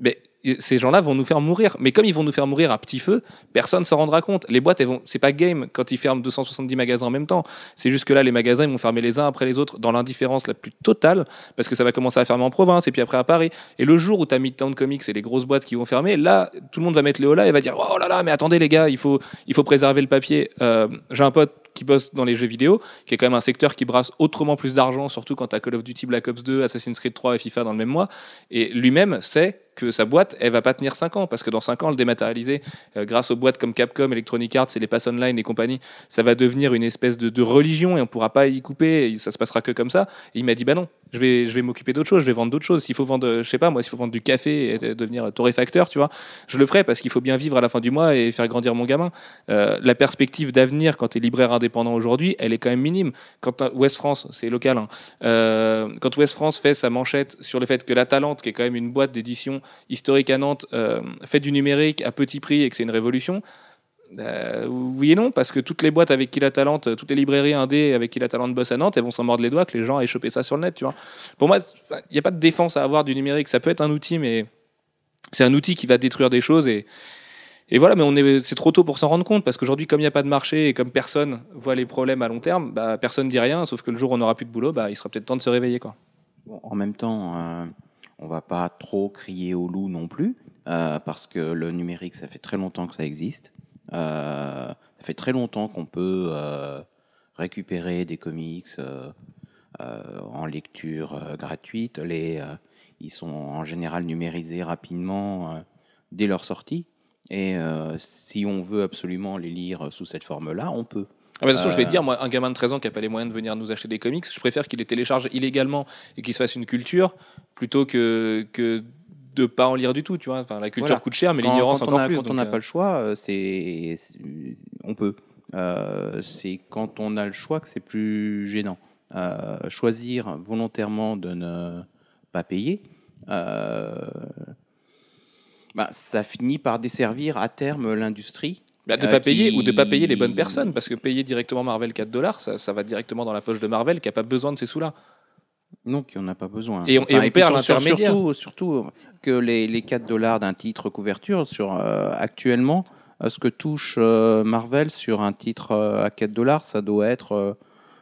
mais ces gens-là vont nous faire mourir. Mais comme ils vont nous faire mourir à petit feu, personne s'en rendra compte. Les boîtes, vont, c'est pas game quand ils ferment 270 magasins en même temps. C'est juste que là, les magasins, ils vont fermer les uns après les autres dans l'indifférence la plus totale, parce que ça va commencer à fermer en province et puis après à Paris. Et le jour où tu as Midtown Comics et les grosses boîtes qui vont fermer, là, tout le monde va mettre les là et va dire Oh là là, mais attendez les gars, il faut, il faut préserver le papier. Euh, J'ai un pote qui bosse dans les jeux vidéo, qui est quand même un secteur qui brasse autrement plus d'argent, surtout quand tu as Call of Duty Black Ops 2, Assassin's Creed 3 et FIFA dans le même mois. Et lui-même sait que sa boîte, elle va pas tenir 5 ans, parce que dans 5 ans, le dématérialisé, euh, grâce aux boîtes comme Capcom, Electronic Arts et les Pass Online et compagnie, ça va devenir une espèce de, religion et on pourra pas y couper, et ça se passera que comme ça. Et il m'a dit, bah non, je vais, je vais m'occuper d'autre chose, je vais vendre d'autres choses. S'il faut vendre, je sais pas, moi, s'il faut vendre du café et devenir torréfacteur, tu vois, je le ferai parce qu'il faut bien vivre à la fin du mois et faire grandir mon gamin. Euh, la perspective d'avenir quand tu es libraire indépendant aujourd'hui, elle est quand même minime. Quand t'as- Ouest France, c'est local, hein, euh, quand Ouest France fait sa manchette sur le fait que la Talente, qui est quand même une boîte d'édition historique à Nantes, euh, fait du numérique à petit prix et que c'est une révolution, euh, oui et non, parce que toutes les boîtes avec qui la Talente, toutes les librairies indées avec qui la Talente bosse à Nantes, elles vont s'en mordre les doigts que les gens aient chopé ça sur le net, tu vois. Pour moi, il n'y a pas de défense à avoir du numérique. Ça peut être un outil, mais c'est un outil qui va détruire des choses et Et voilà, mais c'est trop tôt pour s'en rendre compte parce qu'aujourd'hui, comme il n'y a pas de marché et comme personne voit les problèmes à long terme, bah, personne dit rien. Sauf que le jour où on n'aura plus de boulot, bah, il sera peut-être temps de se réveiller, quoi. En même temps, euh, on va pas trop crier au loup non plus, euh, parce que le numérique, ça fait très longtemps que ça existe. Euh, ça fait très longtemps qu'on peut euh, récupérer des comics en lecture gratuite. Les, ils sont en général numérisés rapidement dès leur sortie. Et euh, si on veut absolument les lire sous cette forme-là, on peut. Ah bah, de toute façon, je vais Euh. te dire, moi, un gamin de 13 ans qui n'a pas les moyens de venir nous acheter des comics, je préfère qu'il les télécharge illégalement et qu'il se fasse une culture plutôt que, que de pas en lire du tout, tu vois. Enfin, la culture Voilà. coûte cher, mais l'ignorance encore a- plus. Quand on n'a euh, pas le choix, euh, c'est, on peut. Euh, c'est quand on a le choix que c'est plus gênant. Euh, choisir volontairement de ne pas payer, euh, bah, ça finit par desservir à terme l'industrie. bah, de euh, pas payer ou de pas payer les bonnes personnes, parce que payer directement Marvel 4 dollars, ça, ça va directement dans la poche de Marvel qui a pas besoin de ces sous-là. Non, qui en a pas besoin. Et on- et on puis perd l'intermédiaire. Surtout, surtout que les, les 4 dollars d'un titre couverture, sur, euh, actuellement, euh, ce que touche euh, Marvel sur un titre euh, à 4 dollars, ça doit être, euh,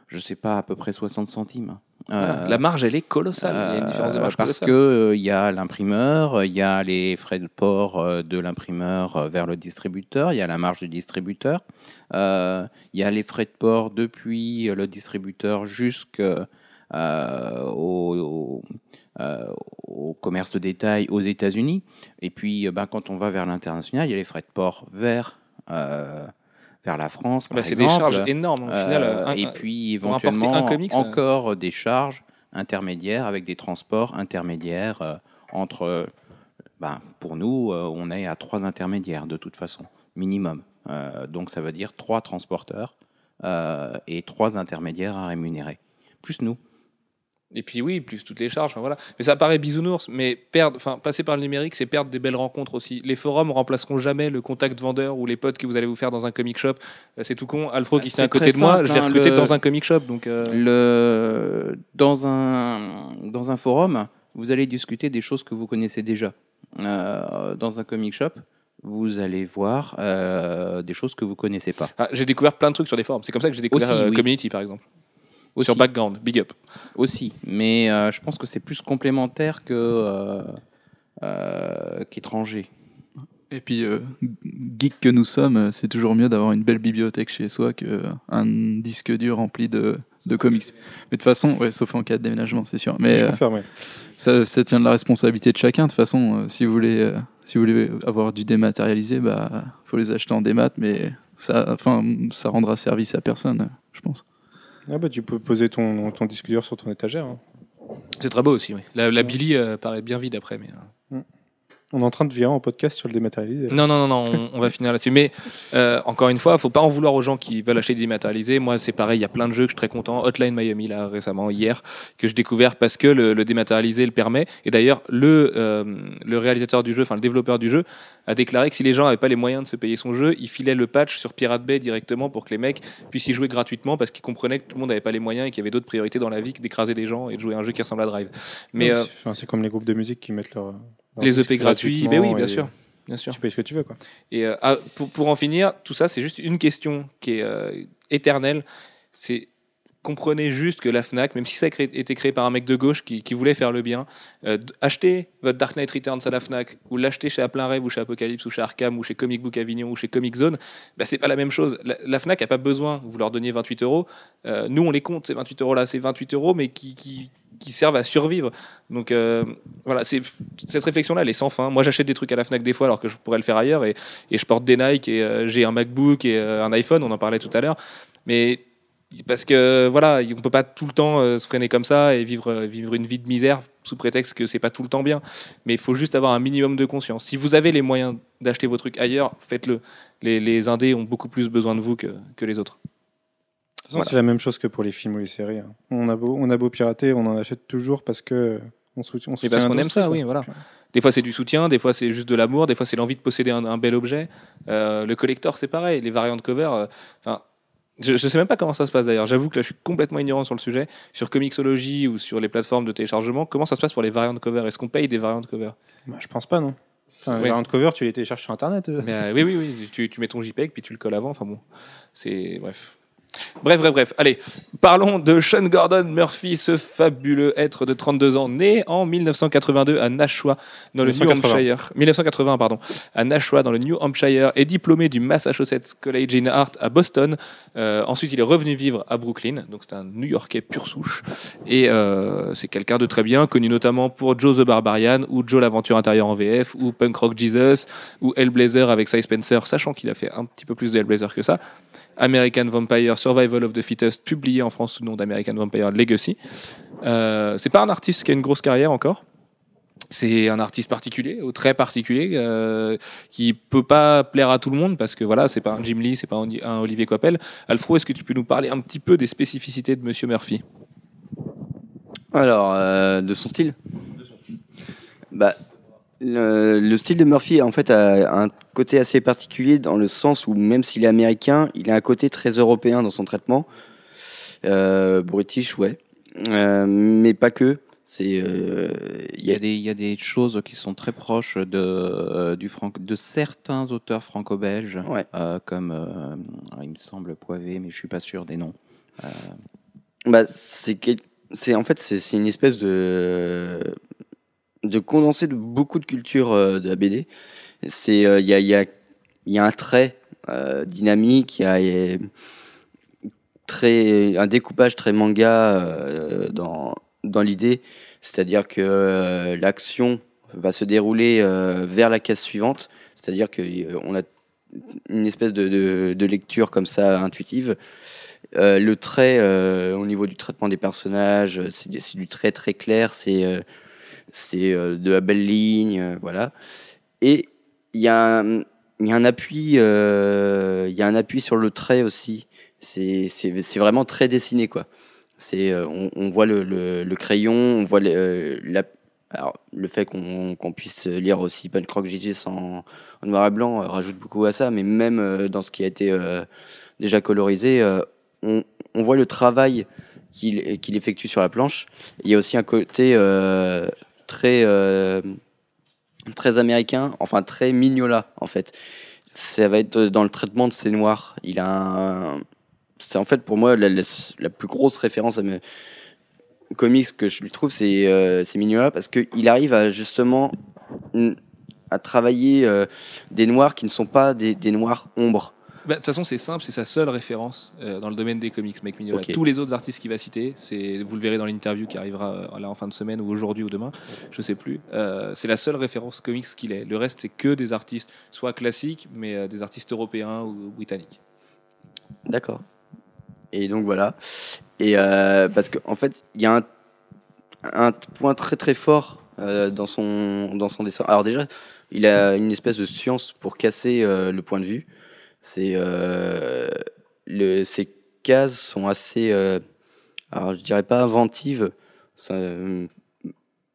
je sais pas, à peu près 60 centimes. Voilà. Euh, la marge, elle est colossale. Il y a une différence de euh, marge parce que euh, y a l'imprimeur, il y a les frais de port euh, de l'imprimeur euh, vers le distributeur, il y a la marge du distributeur, euh, il y a les frais de port depuis euh, le distributeur jusqu'au au, au, euh, au commerce de détail aux États-Unis. Et puis, euh, ben, quand on va vers l'international, il y a les frais de port vers euh, vers la France, Bah, c'est des charges énormes. Au final, Euh, un- et puis éventuellement un comics, ça- encore des charges intermédiaires avec des transports intermédiaires euh, entre. euh, ben, pour nous, euh, on est à trois intermédiaires de toute façon, minimum. Euh, donc ça veut dire trois transporteurs euh, et trois intermédiaires à rémunérer, plus nous. Et puis oui, plus toutes les charges. enfin, voilà. Mais ça paraît bisounours, mais perdre, enfin, passer par le numérique, c'est perdre des belles rencontres aussi. Les forums remplaceront jamais le contact vendeur ou les potes que vous allez vous faire dans un comic shop. Euh, C'est tout con. Alfro qui Ah, était c'est à côté de moi, simple, je l'ai hein, recruté le- dans un comic shop. Donc, euh, Le, dans, un, dans un forum, vous allez discuter des choses que vous connaissez déjà. Euh, dans un comic shop, vous allez voir euh, des choses que vous connaissez pas. ah, j'ai découvert plein de trucs sur les forums. C'est comme ça que j'ai découvert Aussi, oui. Community, par exemple. Aussi, Sur Background, big up. aussi. mais euh, je pense que c'est plus complémentaire que euh, euh, qu'étranger. Et puis, euh, geek que nous sommes, c'est toujours mieux d'avoir une belle bibliothèque chez soi qu'un disque dur rempli de, de comics. Mais de toute façon, ouais, sauf en cas de déménagement, c'est sûr. Mais Je euh, confirme, ouais. ça, ça tient de la responsabilité de chacun. De toute façon, euh, si, vous voulez, euh, si vous voulez avoir du dématérialisé, bah, faut les acheter en démat, mais ça, enfin, ça rendra service à personne, je pense. Ah bah, tu peux poser ton, ton disque dur sur ton étagère. hein. C'est très beau aussi. Oui. La, la Billy euh, paraît bien vide après. Mais, euh, On est en train de virer en podcast sur le dématérialisé. Non, non, non, non on, on va finir là-dessus. Mais euh, encore une fois, faut pas en vouloir aux gens qui veulent acheter des dématérialisés. Moi, c'est pareil, il y a plein de jeux que je suis très content. Hotline Miami, là, récemment, hier, que j'ai découvert parce que le, le dématérialisé le permet. Et d'ailleurs, le, euh, le réalisateur du jeu, enfin le développeur du jeu, a déclaré que si les gens n'avaient pas les moyens de se payer son jeu, il filait le patch sur Pirate Bay directement pour que les mecs puissent y jouer gratuitement parce qu'ils comprenaient que tout le monde n'avait pas les moyens et qu'il y avait d'autres priorités dans la vie que d'écraser des gens et de jouer à un jeu qui ressemble à Drive. Mais euh, c'est- comme les groupes de musique qui mettent leur, leur les EP gratuits, ben oui, bien sûr. Bien sûr. Tu payes ce que tu veux, quoi. Et euh, ah, pour, pour en finir, tout ça, c'est juste une question qui est euh, éternelle. C'est comprenez juste que la Fnac, même si ça a été créé par un mec de gauche qui, voulait faire le bien, euh, achetez votre Dark Knight Returns à la Fnac ou l'achetez chez Plein Rêve ou chez Apocalypse ou chez Arkham ou chez Comic Book Avignon ou chez Comic Zone, bah, c'est pas la même chose. La, Fnac a pas besoin vous leur donniez 28 euros. Euh, nous, on les compte ces 28 euros là, c'est 28 euros, mais qui, servent à survivre. Donc euh, voilà, cette réflexion-là, elle est sans fin. Moi, j'achète des trucs à la Fnac des fois, alors que je pourrais le faire ailleurs, et, je porte des Nike, et euh, j'ai un MacBook et un iPhone. On en parlait tout à l'heure, mais parce que voilà, on peut pas tout le temps euh, se freiner comme ça et vivre euh, vivre une vie de misère sous prétexte que c'est pas tout le temps bien. Mais il faut juste avoir un minimum de conscience. Si vous avez les moyens d'acheter vos trucs ailleurs, faites-le. Les, les indés ont beaucoup plus besoin de vous que, que les autres. De toute façon, c'est la même chose que pour les films ou les séries. hein. On, a beau, on a beau pirater, on en achète toujours parce que on soutient. On Et soutient parce qu'on aime ça, quoi. oui, voilà. Des fois, c'est du soutien, des fois, c'est juste de l'amour, des fois, c'est l'envie de posséder un, un bel objet. Euh, le collector, c'est pareil. Les variantes cover, enfin, je, je sais même pas comment ça se passe d'ailleurs. J'avoue que là, je suis complètement ignorant sur le sujet. Sur Comixology ou sur les plateformes de téléchargement, comment ça se passe pour les variantes cover? Est-ce qu'on paye des variantes cover? Bah, je pense pas, non. Un Ouais. variant cover, tu les télécharges sur internet. euh. Mais, euh, oui, oui, oui, tu, tu mets ton JPEG puis tu le colles avant. Enfin bon, c'est bref. Bref, bref, bref. Allez, parlons de Sean Gordon Murphy, ce fabuleux être de 32 ans, né en 1982 à Nashua, dans le New 1980. Hampshire. 1980, pardon. À Nashua, dans le New Hampshire, est diplômé du Massachusetts College in Art à Boston. Euh, ensuite, il est revenu vivre à Brooklyn, donc c'est un New-Yorkais pur souche. Et euh, c'est quelqu'un de très bien, connu notamment pour Joe the Barbarian ou Joe l'aventure intérieure en VF ou Punk Rock Jesus ou Hellblazer avec Cy Spencer, sachant qu'il a fait un petit peu plus de Hellblazer que ça. American Vampire Survival of the Fittest, publié en France sous le nom d'American Vampire Legacy. Euh, c'est pas un artiste qui a une grosse carrière encore. C'est un artiste particulier, ou très particulier, euh, qui peut pas plaire à tout le monde parce que voilà, c'est pas un Jim Lee, c'est pas un, Olivier Coipel. Alfro, est-ce que tu peux nous parler un petit peu des spécificités de Monsieur Murphy? Alors, euh, de son style bah, le, le style de Murphy, en fait, a un côté assez particulier dans le sens où, même s'il est américain, il a un côté très européen dans son traitement. Euh, British, ouais. Euh, mais pas que. C'est. euh, il y, a des, il y a des choses qui sont très proches de, euh, du franco, de certains auteurs franco-belges, Ouais. comme, il me semble, Poivet, mais je suis pas sûr des noms. Bah, c'est en fait c'est une espèce de de condensé de beaucoup de cultures euh, de la BD. C'est euh, il y a y a y a un trait euh, dynamique, il y a un découpage très manga dans dans l'idée, c'est-à-dire que l'action va se dérouler vers la case suivante, c'est-à-dire que euh, on a une espèce de, de, lecture comme ça intuitive. Le trait, au niveau du traitement des personnages, c'est du trait très clair, c'est c'est euh, de la belle ligne, euh, voilà. Et il y, a un- il y a un appui, euh, il y a un appui sur le trait aussi. C'est vraiment très dessiné, quoi. C'est on, voit le, le- crayon, on voit le, alors, le fait qu'on puisse lire aussi Punk Jesus en, en noir et blanc rajoute beaucoup à ça, mais même dans ce qui a été déjà colorisé, on, on voit le travail qu'il effectue sur la planche. Il y a aussi un côté très, euh, très américain, enfin très mignola en fait. Ça va être dans le traitement de ces noirs. Il a. C'est en fait pour moi la, plus grosse référence à mes comics que je lui trouve, c'est euh, Mignola parce qu'il arrive à justement à travailler euh, des noirs qui ne sont pas des, des noirs ombres. Bah, De toute façon, c'est simple, c'est sa seule référence euh, dans le domaine des comics, Mike Mignola. Ok. Tous les autres artistes qu'il va citer, c'est, vous le verrez dans l'interview qui arrivera euh, là en fin de semaine ou aujourd'hui ou demain, je sais plus. euh, c'est la seule référence comics qu'il est. Le reste, c'est que des artistes, soit classiques, mais des artistes européens ou britanniques. D'accord. Et donc voilà. Et parce qu'en en fait, il y a un, un point très très fort dans, son, dans son dessin. Alors déjà, il a une espèce de science pour casser le point de vue. C'est euh, le, ces cases sont assez, euh, alors je dirais pas inventives, euh,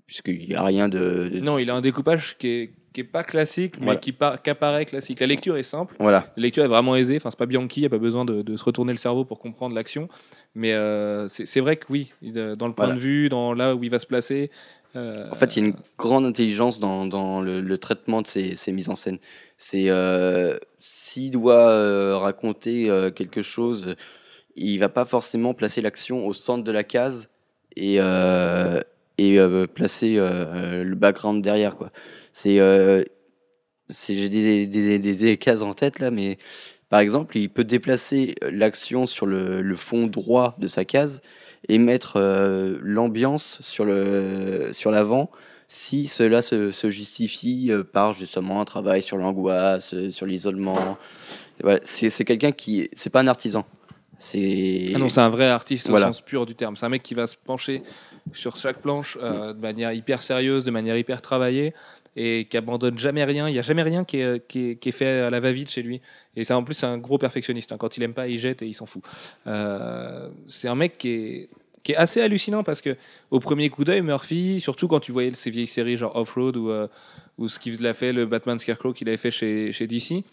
puisqu'il n'y a rien de, de- Non, il a un découpage qui est, qui est pas classique, mais Voilà. qui, par- qui apparaît classique. La lecture est simple. voilà. La lecture est vraiment aisée. Enfin, c'est pas Bianchi, il n'y a pas besoin de, de se retourner le cerveau pour comprendre l'action. Mais euh, c'est vrai que oui, dans le point Voilà. de vue, dans là où il va se placer. Euh, En fait, il y a une grande intelligence dans, le, traitement de ces, ces mises en scène. C'est euh, s'il doit euh, raconter quelque chose, il va pas forcément placer l'action au centre de la case et, et placer le background derrière. Quoi. C'est, j'ai des, des, des, cases en tête là, mais par exemple, il peut déplacer l'action sur le fond droit de sa case et mettre euh, l'ambiance sur le sur l'avant si cela se, se justifie euh, par justement un travail sur l'angoisse, euh, sur l'isolement. Voilà, c'est c'est quelqu'un qui c'est pas un artisan. C'est Ah non, c'est un vrai artiste Voilà. au sens pur du terme. C'est un mec qui va se pencher sur chaque planche euh, de manière hyper sérieuse, de manière hyper travaillée et qui abandonne jamais rien. Il n'y a jamais rien qui est, fait à la va-vite chez lui. Et ça, en plus, c'est un gros perfectionniste. hein. Quand il aime pas, il jette et il s'en fout. Euh, c'est un mec qui est, assez hallucinant parce que au premier coup d'œil, Murphy, surtout quand tu voyais ses vieilles séries genre Off-Road ou, euh, ou ce qu'il a fait, le Batman Scarecrow qu'il avait fait chez DC,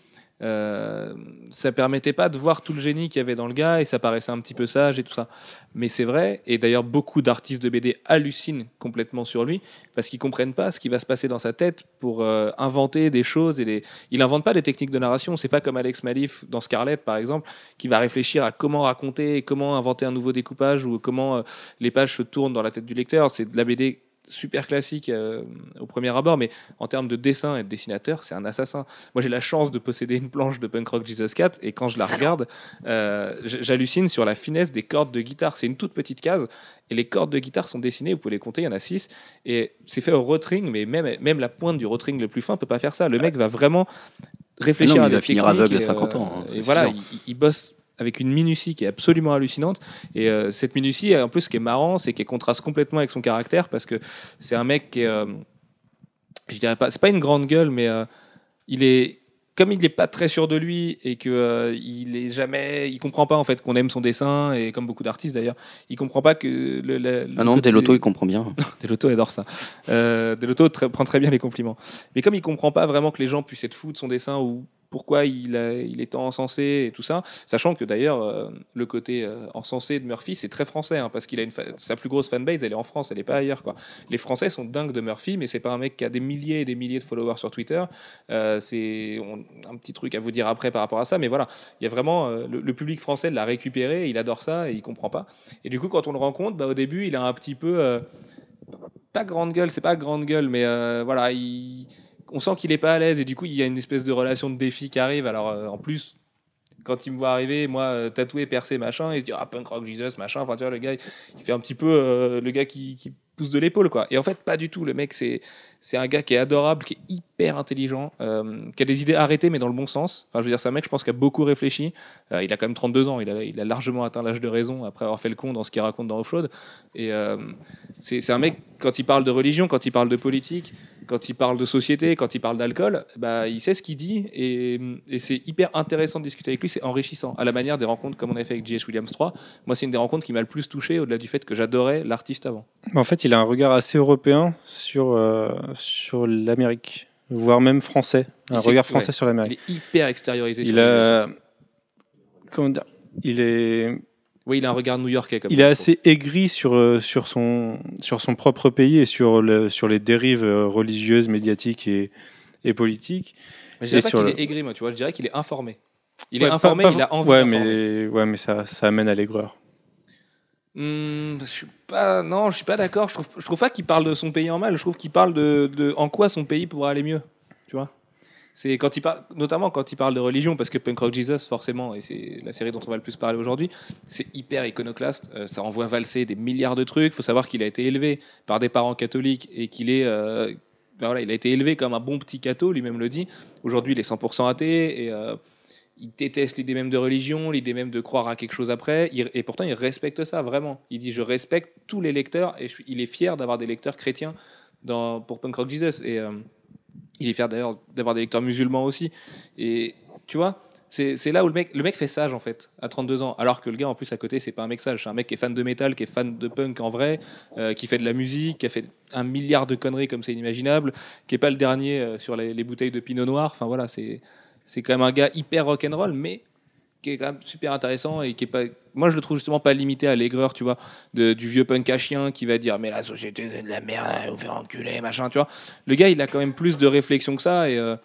euh, ça permettait pas de voir tout le génie qu'il y avait dans le gars et ça paraissait un petit peu sage et tout ça. Mais c'est vrai, et d'ailleurs beaucoup d'artistes de BD hallucinent complètement sur lui parce qu'ils comprennent pas ce qui va se passer dans sa tête pour euh, inventer des choses. Et. Il invente pas des techniques de narration. C'est pas comme Alex Malif dans Scarlet par exemple qui va réfléchir à comment raconter, comment inventer un nouveau découpage ou comment euh, les pages se tournent dans la tête du lecteur. C'est de la BD super classique euh, au premier abord, mais en termes de dessin et de dessinateur, c'est un assassin. Moi, j'ai la chance de posséder une planche de Punk Rock Jesus 4, et quand je la regarde, euh, j'hallucine sur la finesse des cordes de guitare. C'est une toute petite case, et les cordes de guitare sont dessinées, vous pouvez les compter, il y en a 6, et c'est fait au rotring, mais même, même la pointe du rotring le plus fin peut pas faire ça. Le mec va vraiment réfléchir Ah non, à il des va finir aveugle à et, 50 ans, hein, et voilà, il, il bosse avec une minutie qui est absolument hallucinante. Et euh, cette minutie, en plus, ce qui est marrant, c'est qu'elle contraste complètement avec son caractère parce que c'est un mec qui est, euh, je dirais pas, c'est pas une grande gueule, mais euh, il est, comme il n'est pas très sûr de lui et que euh, il est jamais, il comprend pas en fait qu'on aime son dessin et comme beaucoup d'artistes d'ailleurs, il comprend pas que le, le- le Ah non, Delotto, il comprend bien. Delotto adore ça. Euh, Delotto prend très bien les compliments. Mais comme il comprend pas vraiment que les gens puissent être fous de son dessin ou pourquoi il, a- il est encensé et tout ça, sachant que d'ailleurs euh, le côté euh, encensé de Murphy c'est très français hein, parce qu'il a sa plus grosse fanbase elle est en France elle est pas ailleurs quoi. Les Français sont dingues de Murphy mais c'est pas un mec qui a des milliers et des milliers de followers sur Twitter. Euh, c'est un petit truc à vous dire après par rapport à ça mais voilà il y a vraiment le, public français l'a récupéré il adore ça et il comprend pas. Et du coup quand on le rencontre bah, au début il a un petit peu pas grande gueule, c'est pas grande gueule, mais voilà, il- on sent qu'il est pas à l'aise et du coup il y a une espèce de relation de défi qui arrive. Alors euh, en plus, quand il me voit arriver, moi euh, tatoué, percé, machin, il se dit ah punk rock Jesus, machin. Enfin tu vois le gars, il fait un petit peu euh, le gars qui, qui pousse de l'épaule quoi. Et en fait pas du tout. Le mec c'est c'est un gars qui est adorable, qui est hyper intelligent, euh, qui a des idées arrêtées mais dans le bon sens. Enfin je veux dire c'est un mec je pense qui a beaucoup réfléchi. Euh, il a quand même 32 ans, il a, largement atteint l'âge de raison après avoir fait le con dans ce qu'il raconte dans Offload. Et euh, c'est un mec, quand il parle de religion, quand il parle de politique, quand il parle de société, quand il parle d'alcool, bah, il sait ce qu'il dit et, c'est hyper intéressant de discuter avec lui, c'est enrichissant. À la manière des rencontres comme on a fait avec J.S. Williams 3, moi c'est une des rencontres qui m'a le plus touché au-delà du fait que j'adorais l'artiste avant. En fait, il a un regard assez européen sur, sur l'Amérique, voire même français. Un regard français ouais. sur Il l'Amérique. est hyper extériorisé. Il sur a. Comment dire? Il est, Oui, il a un regard new-yorkais. Il est assez aigri sur, euh, sur, son, sur son propre pays et sur, le, sur les dérives euh, religieuses, médiatiques et, et politiques. Mais je dirais pas qu'il le- est aigri, moi, tu vois, je dirais qu'il est informé. Il Ouais, est informé, pas- il a envie Ouais, mais, ouais, mais ça, ça amène à l'aigreur. Hmm, je suis pas, non, je suis pas d'accord. Je trouve, je trouve pas qu'il parle de son pays en mal. Je trouve qu'il parle de, de en quoi son pays pourrait aller mieux. Tu vois C'est quand il parle, notamment quand il parle de religion, parce que Punk Rock Jesus, forcément, et c'est la série dont on va le plus parler aujourd'hui, c'est hyper iconoclaste. Euh, ça envoie valser des milliards de trucs. Il faut savoir qu'il a été élevé par des parents catholiques et qu'il est euh, ben voilà, il a été élevé comme un bon petit catho, lui-même le dit. Aujourd'hui, il est 100% athée et euh, il déteste l'idée même de religion, l'idée même de croire à quelque chose après. Et pourtant, il respecte ça vraiment. Il dit Je respecte tous les lecteurs et il est fier d'avoir des lecteurs chrétiens pour Punk Rock Jesus. Et euh, il est fier d'ailleurs d'avoir des lecteurs musulmans aussi. Et tu vois c'est c'est là où le mec, le mec fait sage en fait, à 32 ans. Alors que le gars en plus à côté, c'est pas un mec sage, c'est un mec qui est fan de métal, qui est fan de punk en vrai, euh, qui fait de la musique, qui a fait un milliard de conneries comme c'est inimaginable, qui est pas le dernier euh, sur les, les bouteilles de Pinot Noir. Enfin voilà, c'est c'est quand même un gars hyper rock'n'roll, mais qui est quand même super intéressant et qui est pas. Moi, je le trouve justement pas limité à l'aigreur, tu vois, de- du vieux punk à chien qui va dire mais la société c'est de la merde, vous faire enculer, machin, tu vois. Le gars, il a quand même plus de réflexion que ça et euh,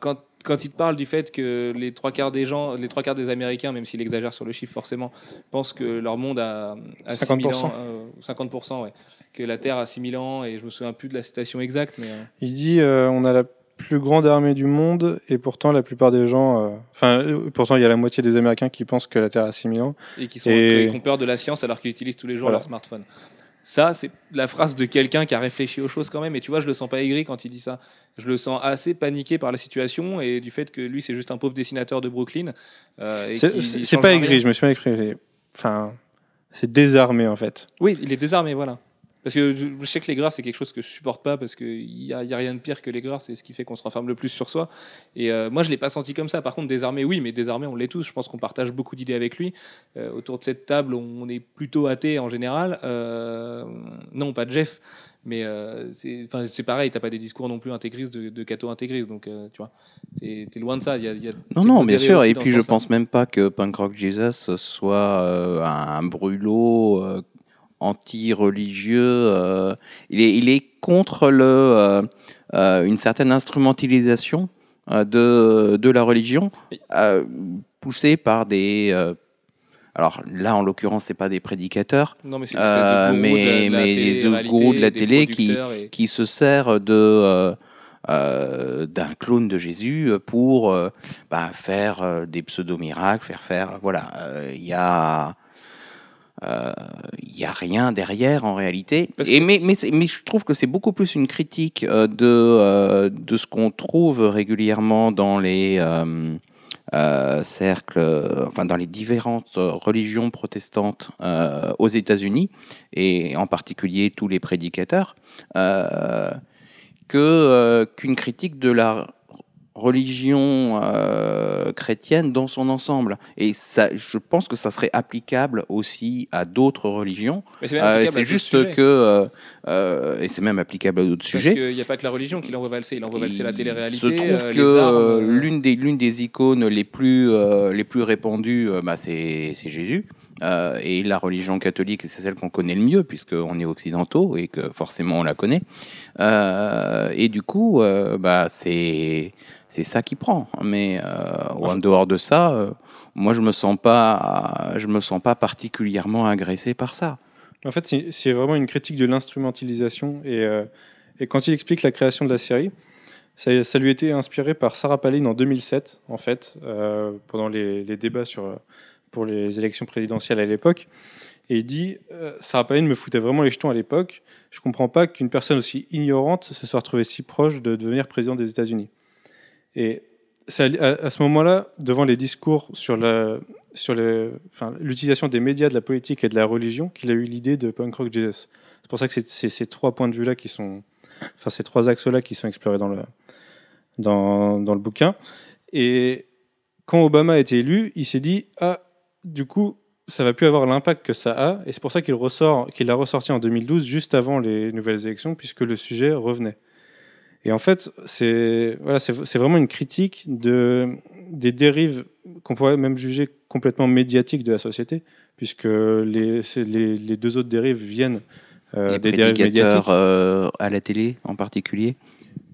quand quand il te parle du fait que les trois quarts des gens, les trois quarts des Américains, même s'il exagère sur le chiffre forcément, pensent que leur monde a, a 6000 50%. ans, euh, 50%, ouais, que la Terre a 6000 ans, et je me souviens plus de la citation exacte, mais euh, Il dit on a la plus grande armée du monde et pourtant la plupart des gens, euh, enfin euh, pourtant il y a la moitié des Américains qui pensent que la Terre a 6000 ans. et qui, sont, Et- qui ont peur de la science alors qu'ils utilisent tous les jours Voilà. leur smartphone. Ça, c'est la phrase de quelqu'un qui a réfléchi aux choses quand même. Et tu vois, je le sens pas aigri quand il dit ça. Je le sens assez paniqué par la situation et du fait que lui, c'est juste un pauvre dessinateur de Brooklyn. euh, C'est pas aigri, je me suis mal exprimé. Enfin, c'est désarmé en fait. Oui, il est désarmé, voilà. Parce que je, je sais que les grâces, c'est quelque chose que je supporte pas parce qu'il n'y a, y a rien de pire que les grâces, c'est ce qui fait qu'on se renferme le plus sur soi. Et euh, moi, je l'ai pas senti comme ça. Par contre, désarmé, oui, mais désarmé, on l'est tous. Je pense qu'on partage beaucoup d'idées avec lui. Euh, autour de cette table, on est plutôt athée en général. Euh, non, pas de Jeff. Mais c'est c'est pareil, t'as pas des discours non plus intégristes de, de catho intégristes, donc tu vois, t'es es loin de ça. Il y a, il y a- Non, non, bien sûr. Et puis, je sens-là. pense même pas que Punk Rock Jesus soit un brûlot anti-religieux. euh, il, est, il est contre le, euh, euh, une certaine instrumentalisation de, de la religion, poussée par des. alors là, en l'occurrence, c'est pas des prédicateurs Non, mais Euh, mais- de la mais télé- les gourous de la télé qui- et- qui se sert de euh, euh, d'un clone de Jésus pour bah, faire des pseudo miracles, faire faire voilà, il y a euh, il y a rien derrière en réalité. Parce Et que- mais, mais, c'est- mais je trouve que c'est beaucoup plus une critique euh, de, euh, de ce qu'on trouve régulièrement dans les euh, euh, cercles, euh, enfin dans les différentes euh, religions protestantes euh, aux États-Unis et en particulier tous les prédicateurs, euh, que euh, qu'une critique de la religion euh, chrétienne dans son ensemble. Et ça, je pense que ça serait applicable aussi à d'autres religions. C'est Euh, c'est juste que, euh, euh, et c'est même applicable à d'autres sujets. qu'il n'y a pas que la religion qui l'envoie valser, il envoie valser la Il télé-réalité, se trouve euh, que euh, euh, l'une des l'une des icônes les plus les plus répandues, bah, c'est c'est Jésus. Euh, et la religion catholique, c'est celle qu'on connaît le mieux puisqu'on est occidentaux et que forcément on la connaît. Euh, et du coup, euh, bah c'est c'est ça qui prend. Mais euh, en dehors de ça, euh, moi je me sens pas je me sens pas particulièrement agressé par ça. En fait, c'est vraiment une critique de l'instrumentalisation. Et, euh, et quand il explique la création de la série, ça, ça lui été inspiré par Sarah Palin en 2007, en fait, pendant les, les débats sur, pour les élections présidentielles à l'époque. Et il dit Sarah Palin me foutait vraiment les jetons à l'époque. Je comprends pas qu'une personne aussi ignorante se soit retrouvée si proche de devenir président des États-Unis. Et c'est à, ce moment-là, devant les discours sur l'utilisation des médias, de la politique et de la religion qu'il a eu l'idée de Punk Rock Jesus. C'est pour ça que c'est ces trois points de vue-là qui sont, enfin ces trois axes-là qui sont explorés dans le, bouquin. Et quand Obama a été élu, il s'est dit ah du coup ça va plus avoir l'impact que ça a, et c'est pour ça qu'il ressort, qu'il l'a ressorti en 2012, juste avant les nouvelles élections, puisque le sujet revenait. Et en fait, c'est voilà, c'est vraiment une critique de, des dérives qu'on pourrait même juger complètement médiatiques de la société, puisque les, les, les deux autres dérives viennent euh, des dérives médiatiques. euh, à la télé en particulier.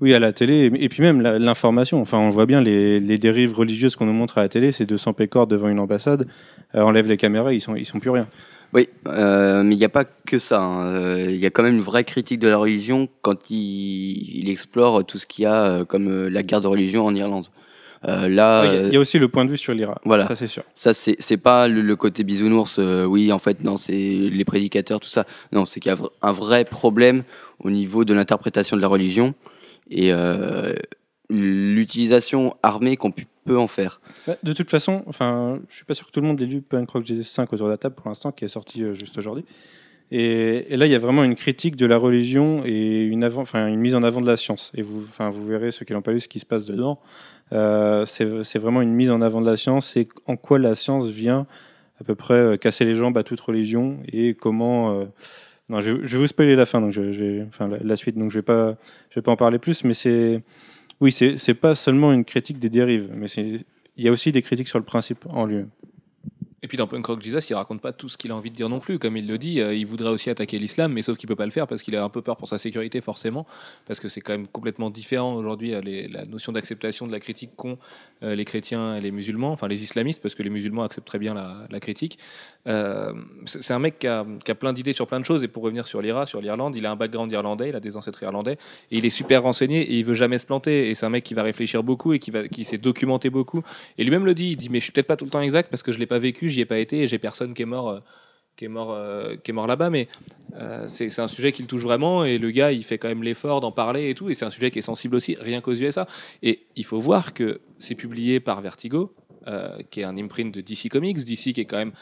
Oui, à la télé, et puis même l'information. Enfin, on voit bien les, les dérives religieuses qu'on nous montre à la télé, c'est 200 pécores devant une ambassade, euh, enlève les caméras, ils sont, ils sont plus rien. Oui, euh, mais il n'y a pas que ça. hein. Euh, Il y a quand même une vraie critique de la religion quand il, il explore tout ce qu'il y a euh, comme la guerre de religion en Irlande. Euh, là, Ouais, Il y a- il y, a aussi le point de vue sur l'IRA. Voilà. Ça, c'est sûr. ça c'est pas le, le côté bisounours. euh, oui, en fait, non, c'est les prédicateurs, tout ça. Non, c'est qu'il y a un vrai problème au niveau de l'interprétation de la religion et euh, l'utilisation armée qu'on peut en faire. Bah, De toute façon, enfin, je suis pas sûr que tout le monde ait lu Punk Rock Jesus 5 autour de la table pour l'instant, qui est sorti euh, juste aujourd'hui. Et, là, il y a vraiment une critique de la religion et une, mise en avant de la science. Et vous, enfin, vous verrez, ceux qui l'ont pas lu, ce qui se passe dedans. Euh, c'est vraiment une mise en avant de la science et en quoi la science vient à peu près euh, casser les jambes à toute religion et comment. non, je, vais vous spoiler la fin, donc je, enfin suite, donc je vais vais pas en parler plus, mais c'est, oui, c'est pas seulement une critique des dérives, mais il y a aussi des critiques sur le principe en lui-même. Et puis dans Punk Rock Jesus, il raconte pas tout ce qu'il a envie de dire non plus. Comme il le dit, euh, il voudrait aussi attaquer l'islam, mais sauf qu'il peut pas le faire parce qu'il a un peu peur pour sa sécurité, forcément, parce que c'est quand même complètement différent aujourd'hui euh, la notion d'acceptation de la critique qu'ont euh, les chrétiens et les musulmans, enfin les islamistes, parce que les musulmans acceptent très bien la, critique. C'est un mec qui a, plein d'idées sur plein de choses. Et pour revenir sur l'IRA, sur l'Irlande, il a un background irlandais, il a des ancêtres irlandais, et il est super renseigné et il veut jamais se planter. Et c'est un mec qui va réfléchir beaucoup et qui, qui s'est documenté beaucoup. Et lui-même le dit, il dit mais je suis peut-être pas tout le temps exact parce que je l'ai pas vécu, j'y ai pas été et j'ai personne qui est mort. euh, qui est mort, euh, qui est mort là-bas, mais euh, c'est un sujet qui le touche vraiment et le gars il fait quand même l'effort d'en parler et tout, et c'est un sujet qui est sensible aussi, rien qu'aux USA. Et il faut voir que c'est publié par Vertigo, euh, qui est un imprint de DC Comics, DC qui est quand même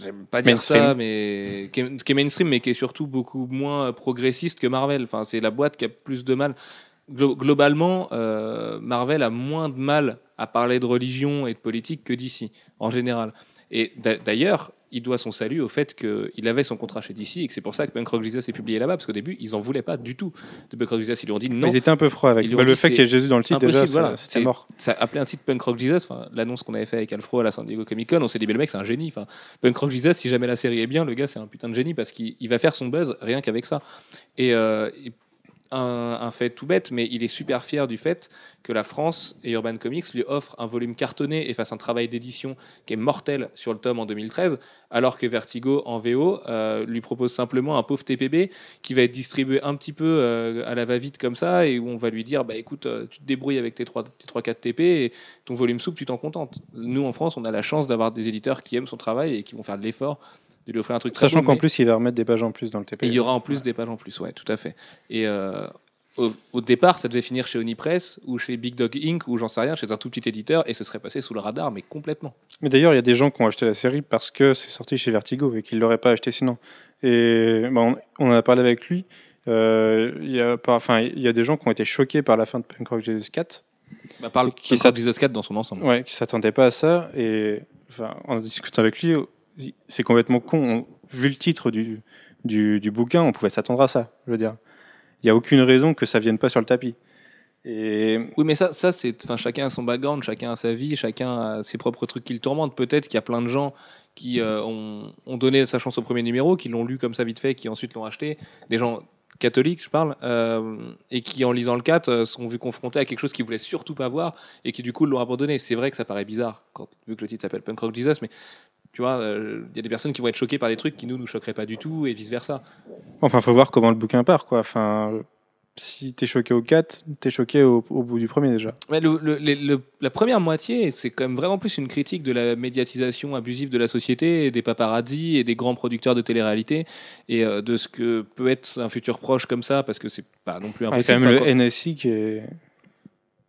j'aime pas dire Mainstream. ça, mais qui est, qui est mainstream, mais qui est surtout beaucoup moins progressiste que Marvel. Enfin, c'est la boîte qui a plus de mal. Glo- globalement, Marvel a moins de mal à parler de religion et de politique que DC, en général. Et d'a- d'ailleurs, il doit son salut au fait qu'il avait son contrat chez DC et que c'est pour ça que Punk Rock Jesus est publié là-bas, parce qu'au début, ils en voulaient pas du tout de Punk Rock Jesus. Ils lui ont dit non. Ils étaient un peu froids avec. Bah, le fait qu'il y ait Jésus dans le titre, déjà, voilà. c'était C'est- mort. ça appelait un titre Punk Rock Jesus. L'annonce qu'on avait fait avec Alfro à la San Diego Comic Con, on s'est dit, mais le mec, c'est un génie. Enfin, Punk Rock Jesus, si jamais la série est bien, le gars, c'est un putain de génie parce qu'il il va faire son buzz rien qu'avec ça. Et, euh, et un, fait tout bête, mais il est super fier du fait que la France et Urban Comics lui offrent un volume cartonné et fasse un travail d'édition qui est mortel sur le tome en 2013, alors que Vertigo en VO euh, lui propose simplement un pauvre TPB qui va être distribué un petit peu euh, à la va-vite comme ça et où on va lui dire bah écoute euh, tu te débrouilles avec tes 3 tes 3 4 TP et ton volume souple tu t'en contentes. Nous en France, on a la chance d'avoir des éditeurs qui aiment son travail et qui vont faire de l'effort de lui offrir un truc très Sachant beau, qu'en mais- plus, il va remettre des pages en plus dans le TP. et il y aura en plus des pages en plus, ouais, tout à fait. Et euh, au, au départ, ça devait finir chez Onipress ou chez Big Dog Inc. ou j'en sais rien, chez un tout petit éditeur, et ce serait passé sous le radar, mais complètement. Mais d'ailleurs, il y a des gens qui ont acheté la série parce que c'est sorti chez Vertigo et qu'ils l'auraient pas acheté sinon. Et bah, on, en a parlé avec lui. Euh, Il y a enfin, il y a des gens qui ont été choqués par la fin de Punk Rock Jesus 4, Bah, parle Qui qui s'att- Jesus 4 dans son ensemble. ouais, qui s'attendaient pas à ça. Et enfin, en discutant avec lui, c'est complètement con. On- vu le titre du, du, bouquin, on pouvait s'attendre à ça. Je veux dire, il y a aucune raison que ça vienne pas sur le tapis. Oui, mais ça, ça c'est, enfin, chacun a son background, chacun a sa vie, chacun a ses propres trucs qui le tourmentent. Peut-être qu'il y a plein de gens qui euh, ont, ont donné sa chance au premier numéro, qui l'ont lu comme ça vite fait, qui ensuite l'ont acheté. Des gens catholiques, je parle, euh, et qui en lisant le 4 euh, sont vus confrontés à quelque chose qu'ils voulaient surtout pas voir et qui du coup l'ont abandonné. C'est vrai que ça paraît bizarre vu que le titre s'appelle Punk Rock Jesus, mais tu vois, euh, il y a des personnes qui vont être choquées par des trucs qui nous nous choqueraient pas du tout et vice versa. Enfin, faut voir comment le bouquin part, quoi. Enfin, si t'es choqué au 4, t'es choqué au, au bout du premier déjà. Ouais, le- le- le- le- la première moitié, c'est quand même vraiment plus une critique de la médiatisation abusive de la société, et des paparazzi et des grands producteurs de télé-réalité, et euh, de ce que peut être un futur proche comme ça, parce que c'est pas non plus Il y a impossible. quand même Enfin, le quand- NSI qui est.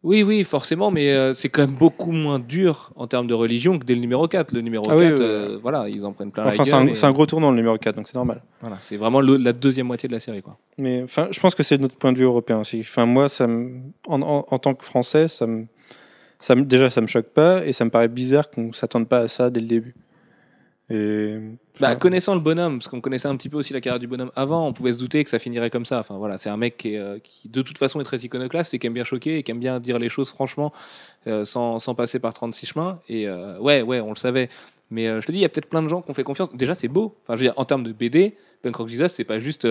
Oui, oui, forcément, mais euh, c'est quand même beaucoup moins dur en termes de religion que dès le numéro 4. Le numéro Ah 4, oui, oui, euh, voilà, ils en prennent plein Enfin, la c'est gueule. un, et- c'est un gros tournant le numéro 4, donc c'est normal. voilà, c'est vraiment le- la deuxième moitié de la série, quoi. Mais enfin, je pense que c'est notre point de vue européen aussi. Enfin, moi, ça me, en, en- en tant que Français, ça me, ça me, déjà, ça me choque pas et ça me paraît bizarre qu'on s'attende pas à ça dès le début. Et Bah, connaissant le bonhomme, parce qu'on connaissait un petit peu aussi la carrière du bonhomme avant, on pouvait se douter que ça finirait comme ça. Enfin voilà, c'est un mec qui, est, euh, qui, de toute façon est très iconoclaste et qui aime bien choquer et qui aime bien dire les choses franchement euh, sans, sans passer par 36 chemins. Et euh, ouais, ouais, on le savait. Mais je te dis, il y a peut-être plein de gens qui ont fait confiance. Déjà, c'est beau. Enfin, je veux dire, en termes de BD, Punk Rock Jesus, c'est pas juste,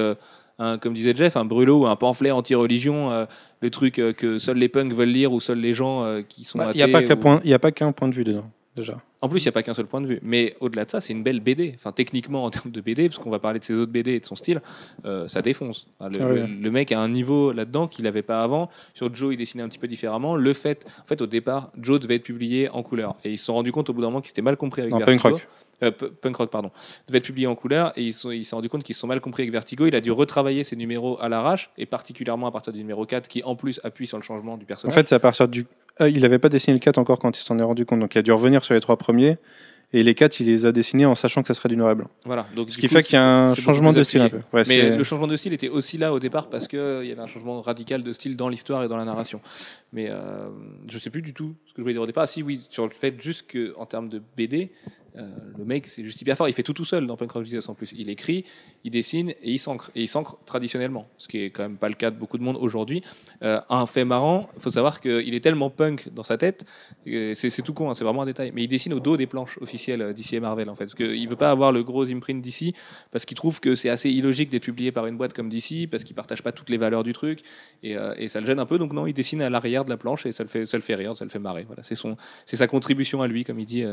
un, comme disait Jeff, un brûlot ou un pamphlet anti-religion, le truc que seuls les punks veulent lire ou seuls les gens qui sont bah, il n'y a pas qu'un point, il y a pas qu'un point de vue dedans, déjà. En plus, il n'y a pas qu'un seul point de vue. Mais au-delà de ça, c'est une belle BD. Enfin, techniquement, en termes de BD, parce qu'on va parler de ses autres BD et de son style, euh, ça défonce. Enfin, le, Ah le- le mec a un niveau là-dedans qu'il n'avait pas avant. Sur Joe, il dessinait un petit peu différemment. Le fait, en fait, au départ, Joe devait être publié en couleur. Et ils se sont rendus compte au bout d'un moment qu'ils s'étaient mal compris avec Non, Vertigo. Punk Rock. Euh, Punk Rock, pardon, devait être publié en couleur et ils sont- ils se sont rendus compte qu'ils se sont mal compris avec Vertigo. Il a dû retravailler ses numéros à l'arrache et particulièrement à partir du numéro 4 qui en plus appuie sur le changement du En personnage. fait, c'est à partir du. Ah, il n'avait pas dessiné le 4 encore quand il s'en est rendu compte, donc il a dû revenir sur les trois premiers. Et les 4, il les a dessinés en sachant que ça serait du noir et blanc. voilà. Donc, Ce qui coup, fait qu'il y a un changement de style un peu. Ouais, Mais le changement de style était aussi là au départ parce qu'il y avait un changement radical de style dans l'histoire et dans la narration. Mais euh, je sais plus du tout ce que je voulais dire au départ. Ah, si, oui, sur le fait juste qu'en termes de BD, euh, le mec, c'est juste hyper fort. Il fait tout tout seul dans Punk Rock Jesus en plus. Il écrit, il dessine et il s'ancre. Et il s'ancre traditionnellement, ce qui est quand même pas le cas de beaucoup de monde aujourd'hui. Euh, un fait marrant, il faut savoir qu'il est tellement punk dans sa tête, c'est tout con, hein, c'est vraiment un détail, mais il dessine au dos des planches officielles euh, d'ici et Marvel en fait. Parce qu'il veut pas avoir le gros imprint d'ici, parce qu'il trouve que c'est assez illogique d'être publié par une boîte comme DC, parce qu'il partage pas toutes les valeurs du truc, et, et ça le gêne un peu. Donc non, il dessine à l'arrière de la planche et ça le fait, ça le fait rire, ça le fait marrer. Voilà, c'est son, c'est sa contribution à lui, comme il dit,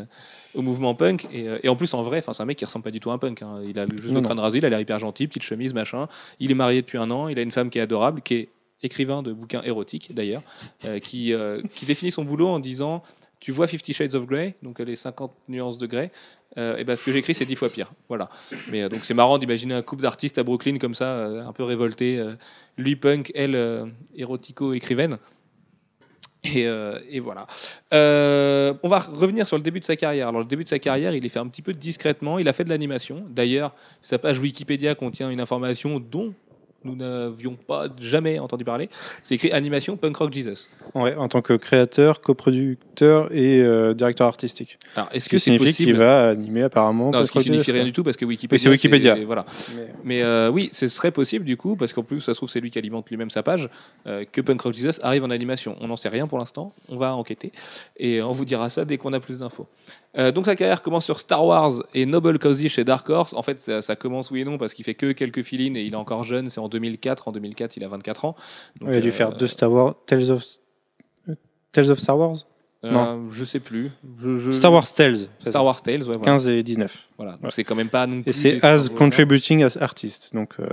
au mouvement punk. Et, euh, et en plus, en vrai, c'est un mec qui ressemble pas du tout à un punk. hein. Il a juste le crâne rasé, il a l'air hyper gentil, petite chemise, machin. Il est marié depuis un an, il a une femme qui est adorable, qui est écrivain de bouquins érotiques d'ailleurs, euh, qui, euh, qui définit son boulot en disant Tu vois Fifty Shades of Grey, donc les 50 nuances de Grey, euh, et ben ce que j'écris c'est 10 fois pire. Voilà. Mais donc c'est marrant d'imaginer un couple d'artistes à Brooklyn comme ça, un peu révolté. lui punk, elle érotico-écrivaine. Et, euh, et voilà. Euh, on va revenir sur le début de sa carrière. Alors, le début de sa carrière, il est fait un petit peu discrètement. Il a fait de l'animation. D'ailleurs, sa page Wikipédia contient une information dont nous n'avions pas jamais entendu parler. C'est écrit animation punk rock Jesus. Ouais, en tant que créateur, coproducteur et euh, directeur artistique. Alors, est-ce Ce que qui c'est signifie qu'il possible va animer apparemment. Non, ce qui Punk Rock signifie Jesus, rien du tout parce que Wikipédia. c'est Wikipédia. Voilà. Mais- Mais euh, oui, ce serait possible du coup, parce qu'en plus, ça se trouve, c'est lui qui alimente lui-même sa page, euh, que Punk Rock Jesus arrive en animation. On n'en sait rien pour l'instant, on va enquêter, et on vous dira ça dès qu'on a plus d'infos. Euh, donc sa carrière commence sur Star Wars et Noble Cozy chez Dark Horse. En fait, ça, ça commence oui et non, parce qu'il fait que quelques fill et il est encore jeune, c'est en 2004. En 2004, il a 24 ans. Donc, il a dû euh, faire deux Star Wars. Tales of, Tales of Star Wars euh, non. Je sais plus. Je- je- Star Wars Tales. Star. Wars Tales, ouais, voilà. 15 et 19. Voilà. Donc Ouais. c'est quand même pas non plus Et c'est as contributing as artist. Donc euh,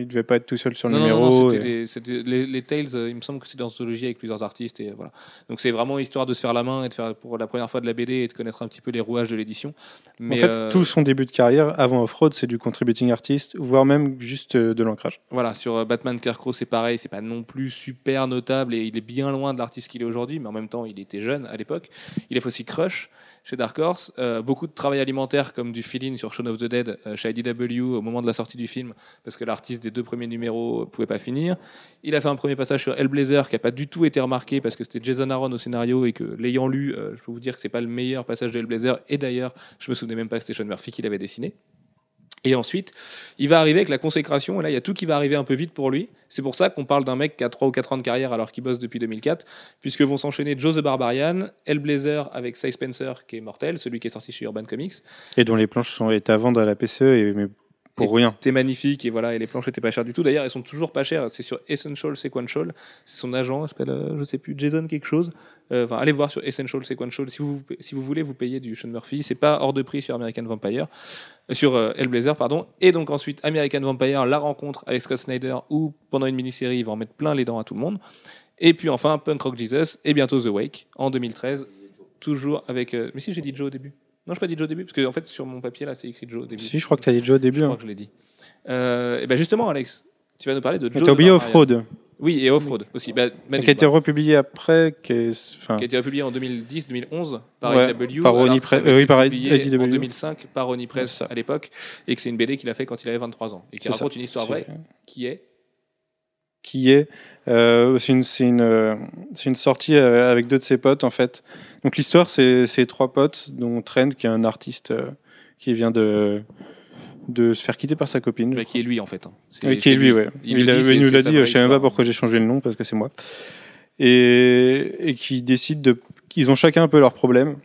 il devait pas être tout seul sur le Non, numéro. non, non, c'était et- les, les, les Tales, euh, il me semble que c'est dans Zoologie avec plusieurs artistes. Et, euh, voilà. Donc c'est vraiment histoire de se faire la main et de faire pour la première fois de la BD et de connaître un petit peu les rouages de l'édition. En fait, euh, tout son début de carrière avant Off-Road, c'est du contributing artist, voire même juste euh, de l'ancrage. voilà, sur euh, Batman Scarecrow, c'est pareil, c'est pas non plus super notable et il est bien loin de l'artiste qu'il est aujourd'hui, mais en même temps, il était jeune à l'époque. Il a fait aussi Crush chez Dark Horse, euh, beaucoup de travail alimentaire comme du fill-in sur Shaun of the Dead euh, chez IDW au moment de la sortie du film, parce que l'artiste des deux premiers numéros pouvait pas finir. Il a fait un premier passage sur Hellblazer qui a pas du tout été remarqué parce que c'était Jason Aaron au scénario et que l'ayant lu, euh, je peux vous dire que c'est pas le meilleur passage de Hellblazer. Et d'ailleurs, je me souvenais même pas que c'était Sean Murphy qui l'avait dessiné. Et ensuite, il va arriver avec la consécration, et là, il y a tout qui va arriver un peu vite pour lui. C'est pour ça qu'on parle d'un mec qui a 3 ou 4 ans de carrière alors qu'il bosse depuis 2004, puisque vont s'enchaîner Joe the Barbarian, Hellblazer avec Cy Spencer, qui est mortel, celui qui est sorti chez Urban Comics. Et dont les planches sont à vendre à la PCE, pour rien. C'était magnifique, et voilà, et les planches étaient pas chères du tout. D'ailleurs, elles sont toujours pas chères. C'est sur Essential Sequential. C'est son agent, s'appelle, euh, je sais plus, Jason quelque chose. Euh, Enfin, allez voir sur Essential Sequential. Si vous, si vous voulez, vous payez du Sean Murphy. C'est pas hors de prix sur American Vampire. Euh, sur euh, Hellblazer, pardon. Et donc ensuite, American Vampire, la rencontre avec Scott Snyder, où pendant une mini-série, il va en mettre plein les dents à tout le monde. Et puis enfin, Punk Rock Jesus, et bientôt The Wake, en 2013. Toujours avec. Mais si, j'ai dit Joe au début. Non, je pas dit Joe au début, parce que en fait, sur mon papier, là, c'est écrit Joe au début. Si, je crois que tu as dit déjà au Je début. crois Hein. que je l'ai dit. Euh, et ben justement, Alex, tu vas nous parler de Joe. T'as oublié the Barbarian. Off-Road, Oui, et Off-Road aussi. Bah, Manu, qui a été republié après. Qui, est- enfin, qui a été republié en 2010-2011 par Ouais, IDW. par alors Oni que ça Pre- avait euh, oui, par publié IDW. En 2005 par Press ça. à l'époque, et que c'est une BD qu'il a fait quand il avait 23 ans. Et qui raconte ça. une histoire vraie qui est. qui est euh, c'est une c'est une euh, c'est une sortie euh, avec deux de ses potes en fait. Donc l'histoire c'est c'est trois potes dont Trent qui est un artiste euh, qui vient de de se faire quitter par sa copine. bah, qui est lui en fait. hein. Oui, qui est lui, ouais. Il, Il, le a- dit, il c'est- nous l'a dit, je sais même pas pourquoi j'ai changé le nom parce que c'est moi. Et, et qui décident de. Ils ont chacun un peu leurs problèmes.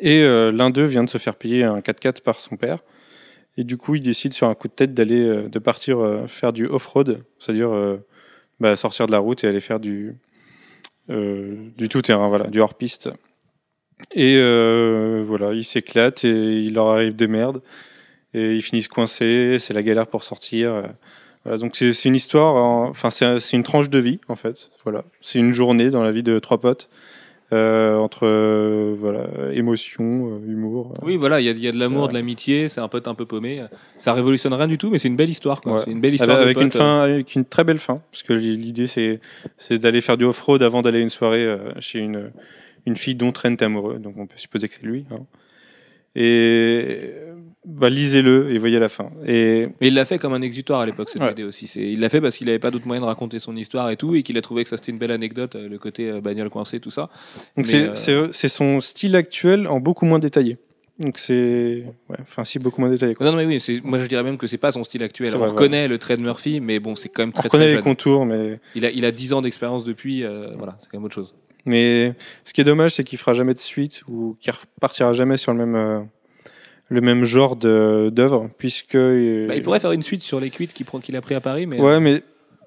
Et euh, l'un d'eux vient de se faire payer un 4x4 par son père. Et du coup, il décide sur un coup de tête d'aller, euh, de partir euh, faire du off-road, c'est-à-dire euh, bah, sortir de la route et aller faire du, du tout-terrain, voilà, du hors-piste. Et voilà, ils s'éclatent et il leur arrive des merdes. Et ils finissent coincés, c'est la galère pour sortir. Voilà, donc c'est une histoire, en- enfin c'est une tranche de vie en fait. Voilà, c'est une journée dans la vie de trois potes euh, entre euh, voilà émotion, euh, humour. Oui, voilà, il y, a- il y a de l'amour, de l'amitié, c'est un pote un peu paumé. Ça révolutionne rien du tout, mais c'est une belle histoire. quoi. Ouais. C'est une belle histoire. avec, de avec une potes, fin, avec une très belle fin, parce que l'idée c'est c'est d'aller faire du off-road avant d'aller à une soirée chez une une fille dont Trent est amoureux, donc on peut supposer que c'est lui. hein. Et bah, lisez-le et voyez la fin. Et Mais il l'a fait comme un exutoire à l'époque, cette Ouais. BD aussi. Il l'a fait parce qu'il n'avait pas d'autre moyen de raconter son histoire et tout, et qu'il a trouvé que ça c'était une belle anecdote, euh, le côté euh, bagnole coincée, tout ça. donc c'est euh, son style actuel en beaucoup moins détaillé. Donc c'est ouais, enfin si beaucoup moins détaillé. Quoi. Non, non, mais oui, moi je dirais même que c'est pas son style actuel. On vrai, reconnaît le trait de Murphy, mais bon, c'est quand même On très, reconnaît très les jeune. contours, mais Il a, il a 10 ans d'expérience depuis, euh, voilà, c'est quand même autre chose. Mais ce qui est dommage, c'est qu'il fera jamais de suite ou qu'il repartira jamais sur le même, euh, le même genre d'œuvre, puisque. Bah, il pourrait faire une suite sur les cuites qu'il a pris à Paris, mais Ouais, mais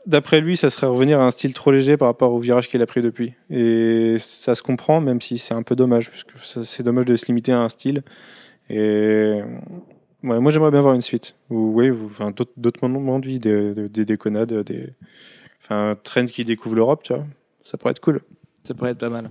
d'après lui, ça serait revenir à un style trop léger par rapport au virage qu'il a pris depuis. Et ça se comprend, même si c'est un peu dommage, puisque c'est dommage de se limiter à un style. Et. Ouais, moi, j'aimerais bien voir une suite. Ou, ouais, enfin, d'autres moments de vie, des, des, des déconnades, des. Enfin, qui découvre l'Europe, tu vois. Ça pourrait être cool. Ça pourrait être pas mal.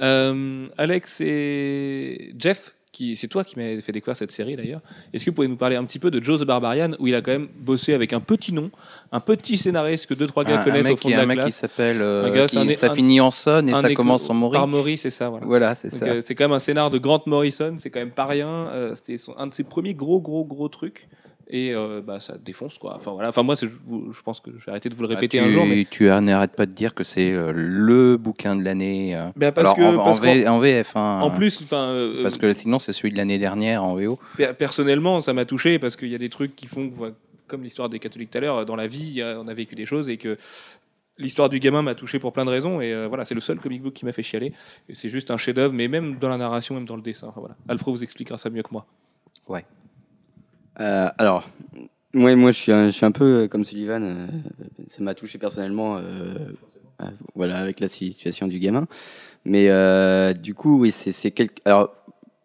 Euh, Alex et Jeff, qui c'est toi qui m'as fait découvrir cette série d'ailleurs. Est-ce que vous pouvez nous parler un petit peu de Joe the Barbarian où il a quand même bossé avec un petit nom, un petit scénariste que deux trois gars un, connaissent au fond qui, de la un mec qui s'appelle. euh, ça finit en son et ça commence en. Par Maury, c'est ça. Voilà. Voilà, c'est ça. euh, c'est quand même un scénar de Grant Morrison, c'est quand même pas rien. euh, C'était un de ses premiers gros, gros, gros trucs. Et euh, bah, ça défonce quoi. Enfin voilà. Enfin moi, c'est- je, pense que je vais arrêter de vous le Ah, répéter tu, un jour. Mais... tu n'arrêtes pas de dire que c'est euh, le bouquin de l'année. euh. Bah, parce Alors, que, en, en parce qu'en- V- en VF. hein, en plus, enfin, euh, Parce que sinon, c'est celui de l'année dernière en VO. Per- Personnellement, ça m'a touché parce qu'il y a des trucs qui font que, comme l'histoire des catholiques tout à l'heure, dans la vie, on a vécu des choses et que l'histoire du gamin m'a touché pour plein de raisons. Et euh, voilà, c'est le seul comic book qui m'a fait chialer. Et c'est juste un chef-d'œuvre, mais même dans la narration, même dans le dessin. Enfin, voilà. Alfred vous expliquera ça mieux que moi. Euh, alors, moi, moi je, suis un, je suis un peu euh, comme Sullivan. euh, ça m'a touché personnellement, euh, voilà, avec la situation du gamin. Mais du coup, oui, c'est quelque. Alors,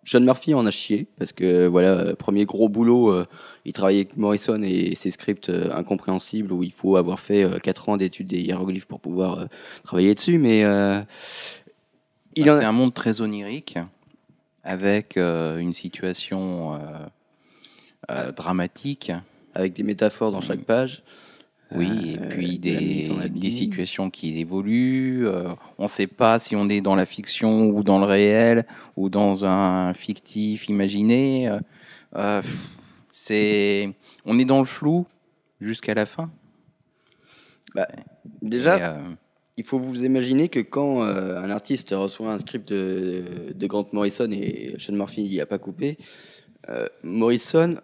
John Murphy en a chié parce que voilà, premier gros boulot, il travaillait avec Morrison et ses scripts incompréhensibles où il faut avoir fait 4 ans d'études des hiéroglyphes pour pouvoir travailler dessus. Mais il Bah, en C'est un monde très onirique, avec une situation euh, euh, dramatique. avec des métaphores dans chaque page. Oui, Euh, et puis des, des situations qui évoluent. euh, on ne sait pas si on est dans la fiction ou dans le réel ou dans un fictif imaginé. c'est, on est dans le flou jusqu'à la fin. Déjà, Et, euh, Il faut vous imaginer que quand euh, un artiste reçoit un script de, de Grant Morrison et Sean Murphy n'y a pas coupé, euh, Morrison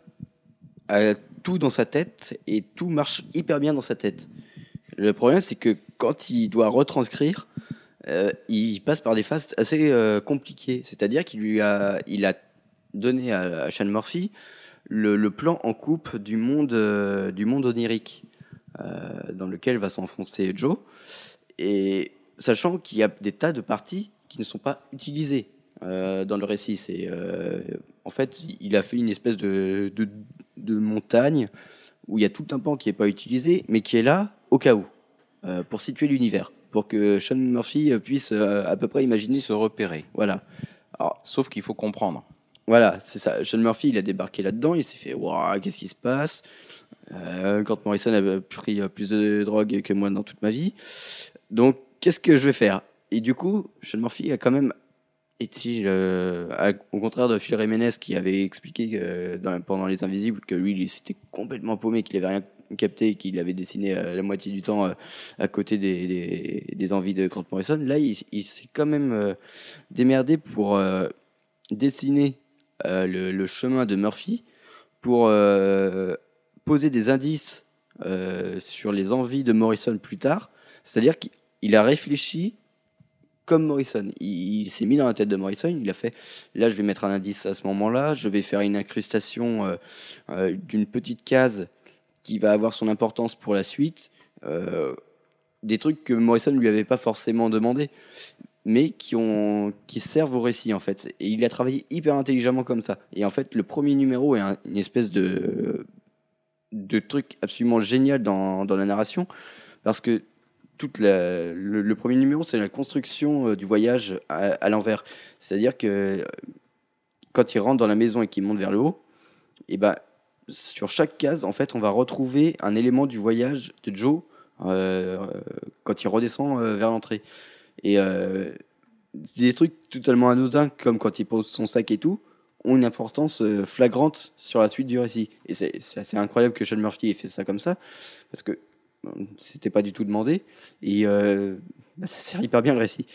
tout dans sa tête et tout marche hyper bien dans sa tête. Le problème, c'est que quand il doit retranscrire, euh, il passe par des phases assez euh, compliquées. C'est-à-dire qu'il lui a, il a donné à, Sean Murphy le, plan en coupe du monde, euh, du monde onirique dans lequel va s'enfoncer Joe. Et sachant qu'il y a des tas de parties qui ne sont pas utilisées dans le récit. C'est, en fait, il a fait une espèce de, de montagne où il y a tout un pan qui n'est pas utilisé, mais qui est là au cas où, euh, pour situer l'univers, pour que Sean Murphy puisse euh, à peu près imaginer. se repérer. Voilà. Alors, Sauf qu'il faut comprendre. voilà, c'est ça. Sean Murphy, il a débarqué là-dedans, il s'est fait Waouh, qu'est-ce qui se passe? Euh, Quand Morrison a pris euh, plus de drogue que moi dans toute ma vie. Donc, qu'est-ce que je vais faire? Et du coup, Sean Murphy a quand même été, euh, au contraire de Phil Jiménez qui avait expliqué dans- pendant Les Invisibles que lui, il s'était complètement paumé, qu'il avait rien capté, et qu'il avait dessiné euh, la moitié du temps euh, à côté des, envies de Grant Morrison. Là, il, s'est quand même euh, démerdé pour euh, dessiner euh, le, chemin de Murphy pour euh, poser des indices euh, sur les envies de Morrison plus tard. C'est-à-dire qu'il a réfléchi comme Morrison. Il, s'est mis dans la tête de Morrison. Il a fait là, je vais mettre un indice à ce moment-là. Je vais faire une incrustation euh, euh, d'une petite case qui va avoir son importance pour la suite. Euh, des trucs que Morrison lui avait pas forcément demandé mais qui, ont, qui servent au récit en fait. Et il a travaillé hyper intelligemment comme ça. Et en fait, le premier numéro est un- une espèce de, de truc absolument génial dans, dans la narration, parce que toute le, premier numéro, c'est la construction euh, du voyage à, l'envers. C'est-à-dire que euh, quand il rentre dans la maison et qu'il monte vers le haut, et ben, sur chaque case, en fait, on va retrouver un élément du voyage de Joe euh, quand il redescend vers l'entrée. Et des trucs totalement anodins, comme quand il pose son sac et tout, ont une importance flagrante sur la suite du récit. Et c'est assez incroyable que Sean Murphy ait fait ça comme ça, parce que c'était pas du tout demandé. Et euh, bah, ça sert hyper bien le récit.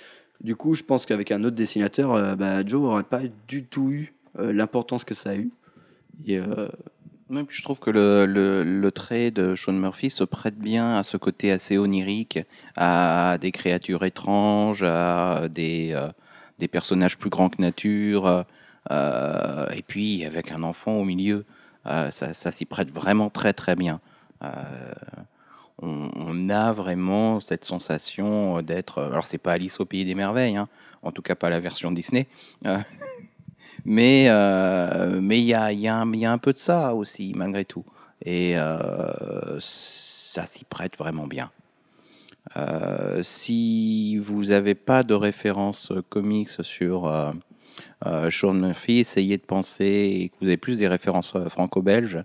Du coup, je pense qu'avec un autre dessinateur, euh, bah, Joe aurait pas du tout eu euh, l'importance que ça a eu. Et, euh, je trouve que le, le, trait de Sean Murphy se prête bien à ce côté assez onirique, à des créatures étranges, à des, des personnages plus grands que nature, et puis avec un enfant au milieu, ça, ça s'y prête vraiment très très bien. On, a vraiment cette sensation d'être. Alors c'est pas Alice au pays des merveilles, hein, en tout cas pas la version Disney. Euh, mais euh, mais il y a, y, a un- peu de ça aussi malgré tout et euh, ça s'y prête vraiment bien. Euh, si vous n'avez pas de référence comics sur euh, euh, Sean Murphy, essayez de penser, que vous avez plus des références euh, franco-belges,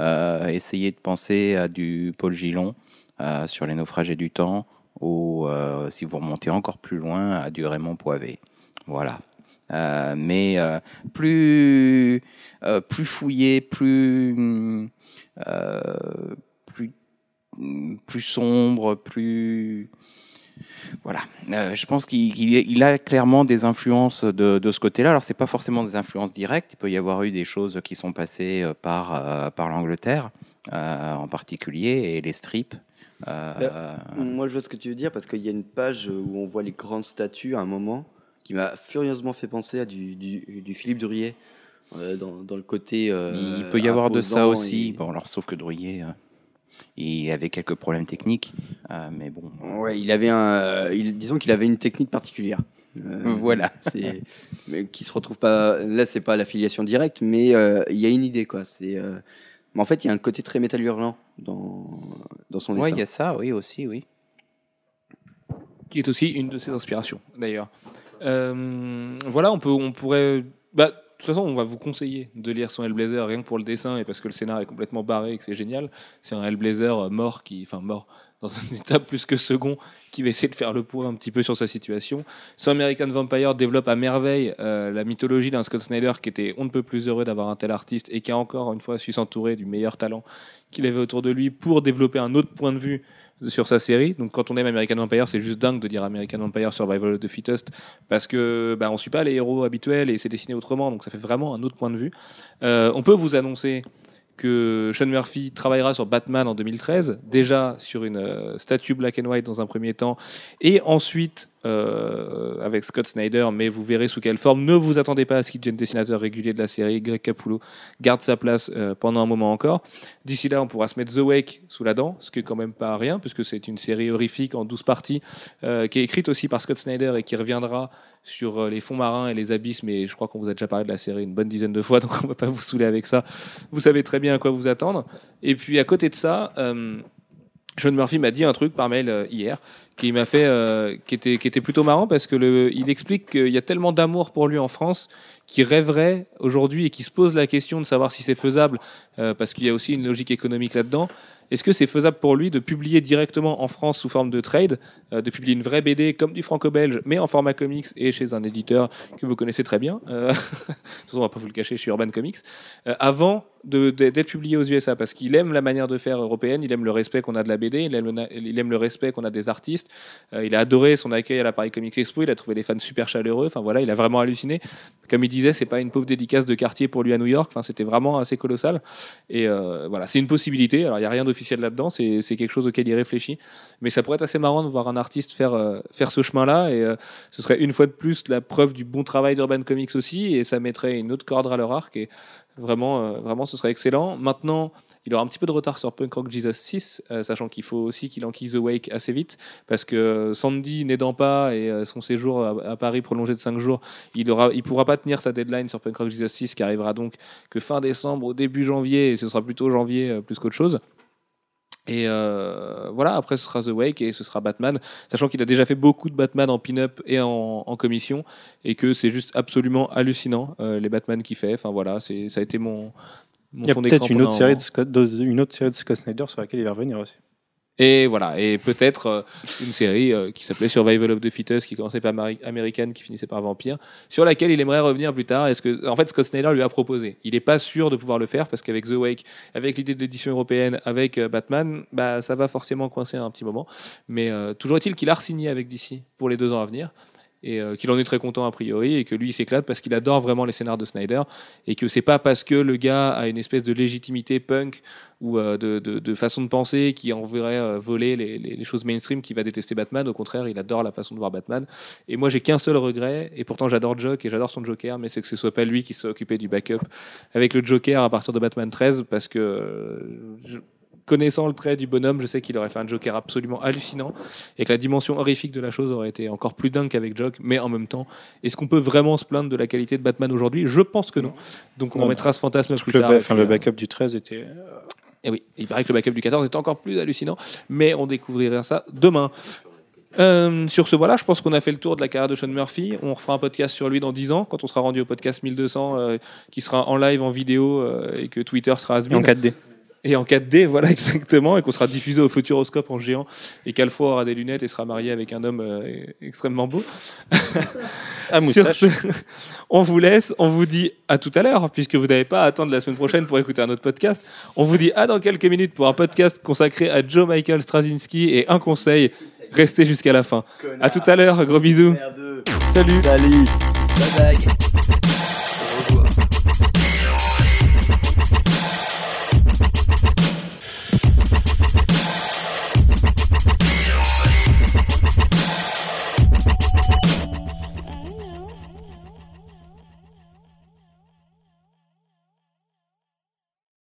euh, essayez de penser à du Paul Gillon euh, sur les naufragés du temps, ou euh, si vous remontez encore plus loin, à du Raymond Poivet. Voilà. Euh, mais euh, plus, euh, plus fouillé, plus, euh, plus, plus sombre, plus. Voilà. Euh, je pense qu'il qu'il- il a clairement des influences de, de ce côté-là. Alors, c'est pas forcément des influences directes. Il peut y avoir eu des choses qui sont passées euh, par, euh, par l'Angleterre, euh, en particulier, et les strips. Euh, Moi, je vois ce que tu veux dire parce qu'il y a une page où on voit les grandes statues à un moment qui m'a furieusement fait penser à du, du, du Philippe Durier euh, dans, dans le côté. euh, il peut y avoir de ça aussi. et- Bon, alors, sauf que Drouillet, euh, il avait quelques problèmes techniques, mais bon. Ouais, il avait un, il- disons qu'il avait une technique particulière. Voilà. C'est, mais qui se retrouve pas. Là, c'est pas l'affiliation directe, mais il y a une idée, quoi. C'est, mais en fait, il y a un côté très métal hurlant dans dans son Ouais, dessin. il y a ça, oui, aussi, oui. qui est aussi une de ses inspirations d'ailleurs. Euh, voilà, on peut, on pourrait. Bah, de toute façon, on va vous conseiller de lire son Hellblazer rien que pour le dessin et parce que le scénar est complètement barré et que c'est génial. C'est un Hellblazer euh, mort qui, enfin mort dans un état plus que second, qui va essayer de faire le point un petit peu sur sa situation. Son American Vampire développe à merveille euh, la mythologie d'un Scott Snyder qui était on ne peut plus heureux d'avoir un tel artiste et qui a encore une fois su s'entourer du meilleur talent qu'il avait autour de lui pour développer un autre point de vue sur sa série. Donc quand on aime American Vampire, c'est juste dingue de dire American Vampire Survival of the Fittest parce que bah, on suit pas les héros habituels et c'est dessiné autrement, donc ça fait vraiment un autre point de vue. Euh, on peut vous annoncer que Sean Murphy travaillera sur Batman en 2013, déjà sur une euh, statue black and white dans un premier temps, et ensuite euh, avec Scott Snyder, mais vous verrez sous quelle forme. Ne vous attendez pas à ce qu'il devienne dessinateur régulier de la série. Greg Capullo garde sa place euh, pendant un moment encore. D'ici là, on pourra se mettre The Wake sous la dent, ce qui est quand même pas rien, puisque c'est une série horrifique en 12 parties, qui est écrite aussi par Scott Snyder et qui reviendra sur euh, les fonds marins et les abysses, mais je crois qu'on vous a déjà parlé de la série une bonne dizaine de fois, donc on va pas vous saouler avec ça. Vous savez très bien à quoi vous attendre. Et puis à côté de ça, euh, Sean Murphy m'a dit un truc par mail euh, hier qui m'a fait, euh, qui était, qui était plutôt marrant parce que il explique qu'il y a tellement d'amour pour lui en France qui rêverait aujourd'hui et qui se pose la question de savoir si c'est faisable parce qu'il y a aussi une logique économique là-dedans. Est-ce que c'est faisable pour lui de publier directement en France sous forme de trade, euh, de publier une vraie BD comme du franco-belge, mais en format comics et chez un éditeur que vous connaissez très bien euh, De on va pas vous le cacher, je suis Urban Comics. euh, avant de- de- d'être publié aux USA, parce qu'il aime la manière de faire européenne, il aime le respect qu'on a de la BD, il aime le, respect qu'on a des artistes. Euh, il a adoré son accueil à la Paris Comics Expo, il a trouvé les fans super chaleureux. Enfin voilà, il a vraiment halluciné. Comme il disait, c'est pas une pauvre dédicace de quartier pour lui à New York. Enfin, c'était vraiment assez colossal. Et voilà, c'est une possibilité. Alors, il n'y a rien d'officiel là-dedans. C'est quelque chose auquel il réfléchit. Mais ça pourrait être assez marrant de voir un artiste faire, euh, faire ce chemin-là. Et euh, ce serait une fois de plus la preuve du bon travail d'Urban Comics aussi. Et ça mettrait une autre corde à leur arc. Et vraiment, euh, vraiment, ce serait excellent. Maintenant, il aura un petit peu de retard sur Punk Rock Jesus 6, euh, sachant qu'il faut aussi qu'il enquille The Wake assez vite, parce que Sandy n'aidant pas et son séjour à, Paris prolongé de 5 jours, il ne il pourra pas tenir sa deadline sur Punk Rock Jesus 6, qui arrivera donc que fin décembre, au début janvier, et ce sera plutôt janvier plus qu'autre chose. Et euh, voilà, après ce sera The Wake et ce sera Batman, sachant qu'il a déjà fait beaucoup de Batman en pin-up et en, en commission, et que c'est juste absolument hallucinant euh, les Batman qu'il fait. Enfin voilà, ça a été mon, mon Il y a peut-être une autre série de Scott, une autre série de Scott Snyder sur laquelle il va revenir aussi. Et voilà, et peut-être euh, une série euh, qui s'appelait Survival of the Fittest, qui commençait par Ameri- American, qui finissait par Vampire, sur laquelle il aimerait revenir plus tard. Est-ce que, en fait, Scott Snyder lui a proposé. Il n'est pas sûr de pouvoir le faire parce qu'avec The Wake, avec l'idée de l'édition européenne, avec euh, Batman, bah ça va forcément coincer un petit moment. Mais toujours est-il qu'il a signé avec DC pour les deux ans à venir. Et euh, qu'il en est très content a priori, et que lui il s'éclate parce qu'il adore vraiment les scénars de Snyder, et que c'est pas parce que le gars a une espèce de légitimité punk ou euh, de, façon de penser qui enverrait euh, voler les, les- choses mainstream qui va détester Batman. Au contraire, il adore la façon de voir Batman. Et moi, j'ai qu'un seul regret, et pourtant j'adore Jock et j'adore son Joker, mais c'est que ce soit pas lui qui soit occupé du backup avec le Joker à partir de Batman 13, parce que je- connaissant le trait du bonhomme, je sais qu'il aurait fait un Joker absolument hallucinant et que la dimension horrifique de la chose aurait été encore plus dingue qu'avec Jock. Mais en même temps, est-ce qu'on peut vraiment se plaindre de la qualité de Batman aujourd'hui? Je pense que non. Donc on Non, mettra ce fantasme plus le, tard. ba- et enfin, puis, le euh, backup du 13 était. euh, et oui, il paraît que le backup du 14 est encore plus hallucinant, mais on découvrira ça demain. Euh, sur ce, voilà, je pense qu'on a fait le tour de la carrière de Sean Murphy. On refera un podcast sur lui dans 10 ans, quand on sera rendu au podcast 1200, euh, qui sera en live, en vidéo, euh, et que Twitter sera Et en 4D. Et en 4D, voilà exactement, et qu'on sera diffusé au Futuroscope en géant, et qu'Alpha aura des lunettes et sera marié avec un homme euh, extrêmement beau. Sur ce, on vous laisse, on vous dit à tout à l'heure, puisque vous n'avez pas à attendre la semaine prochaine pour écouter un autre podcast. On vous dit à dans quelques minutes pour un podcast consacré à Joe Michael Straczynski et un conseil, restez jusqu'à la fin. À tout à l'heure, gros bisous. Merdeux. Salut. Salut. Bye bye.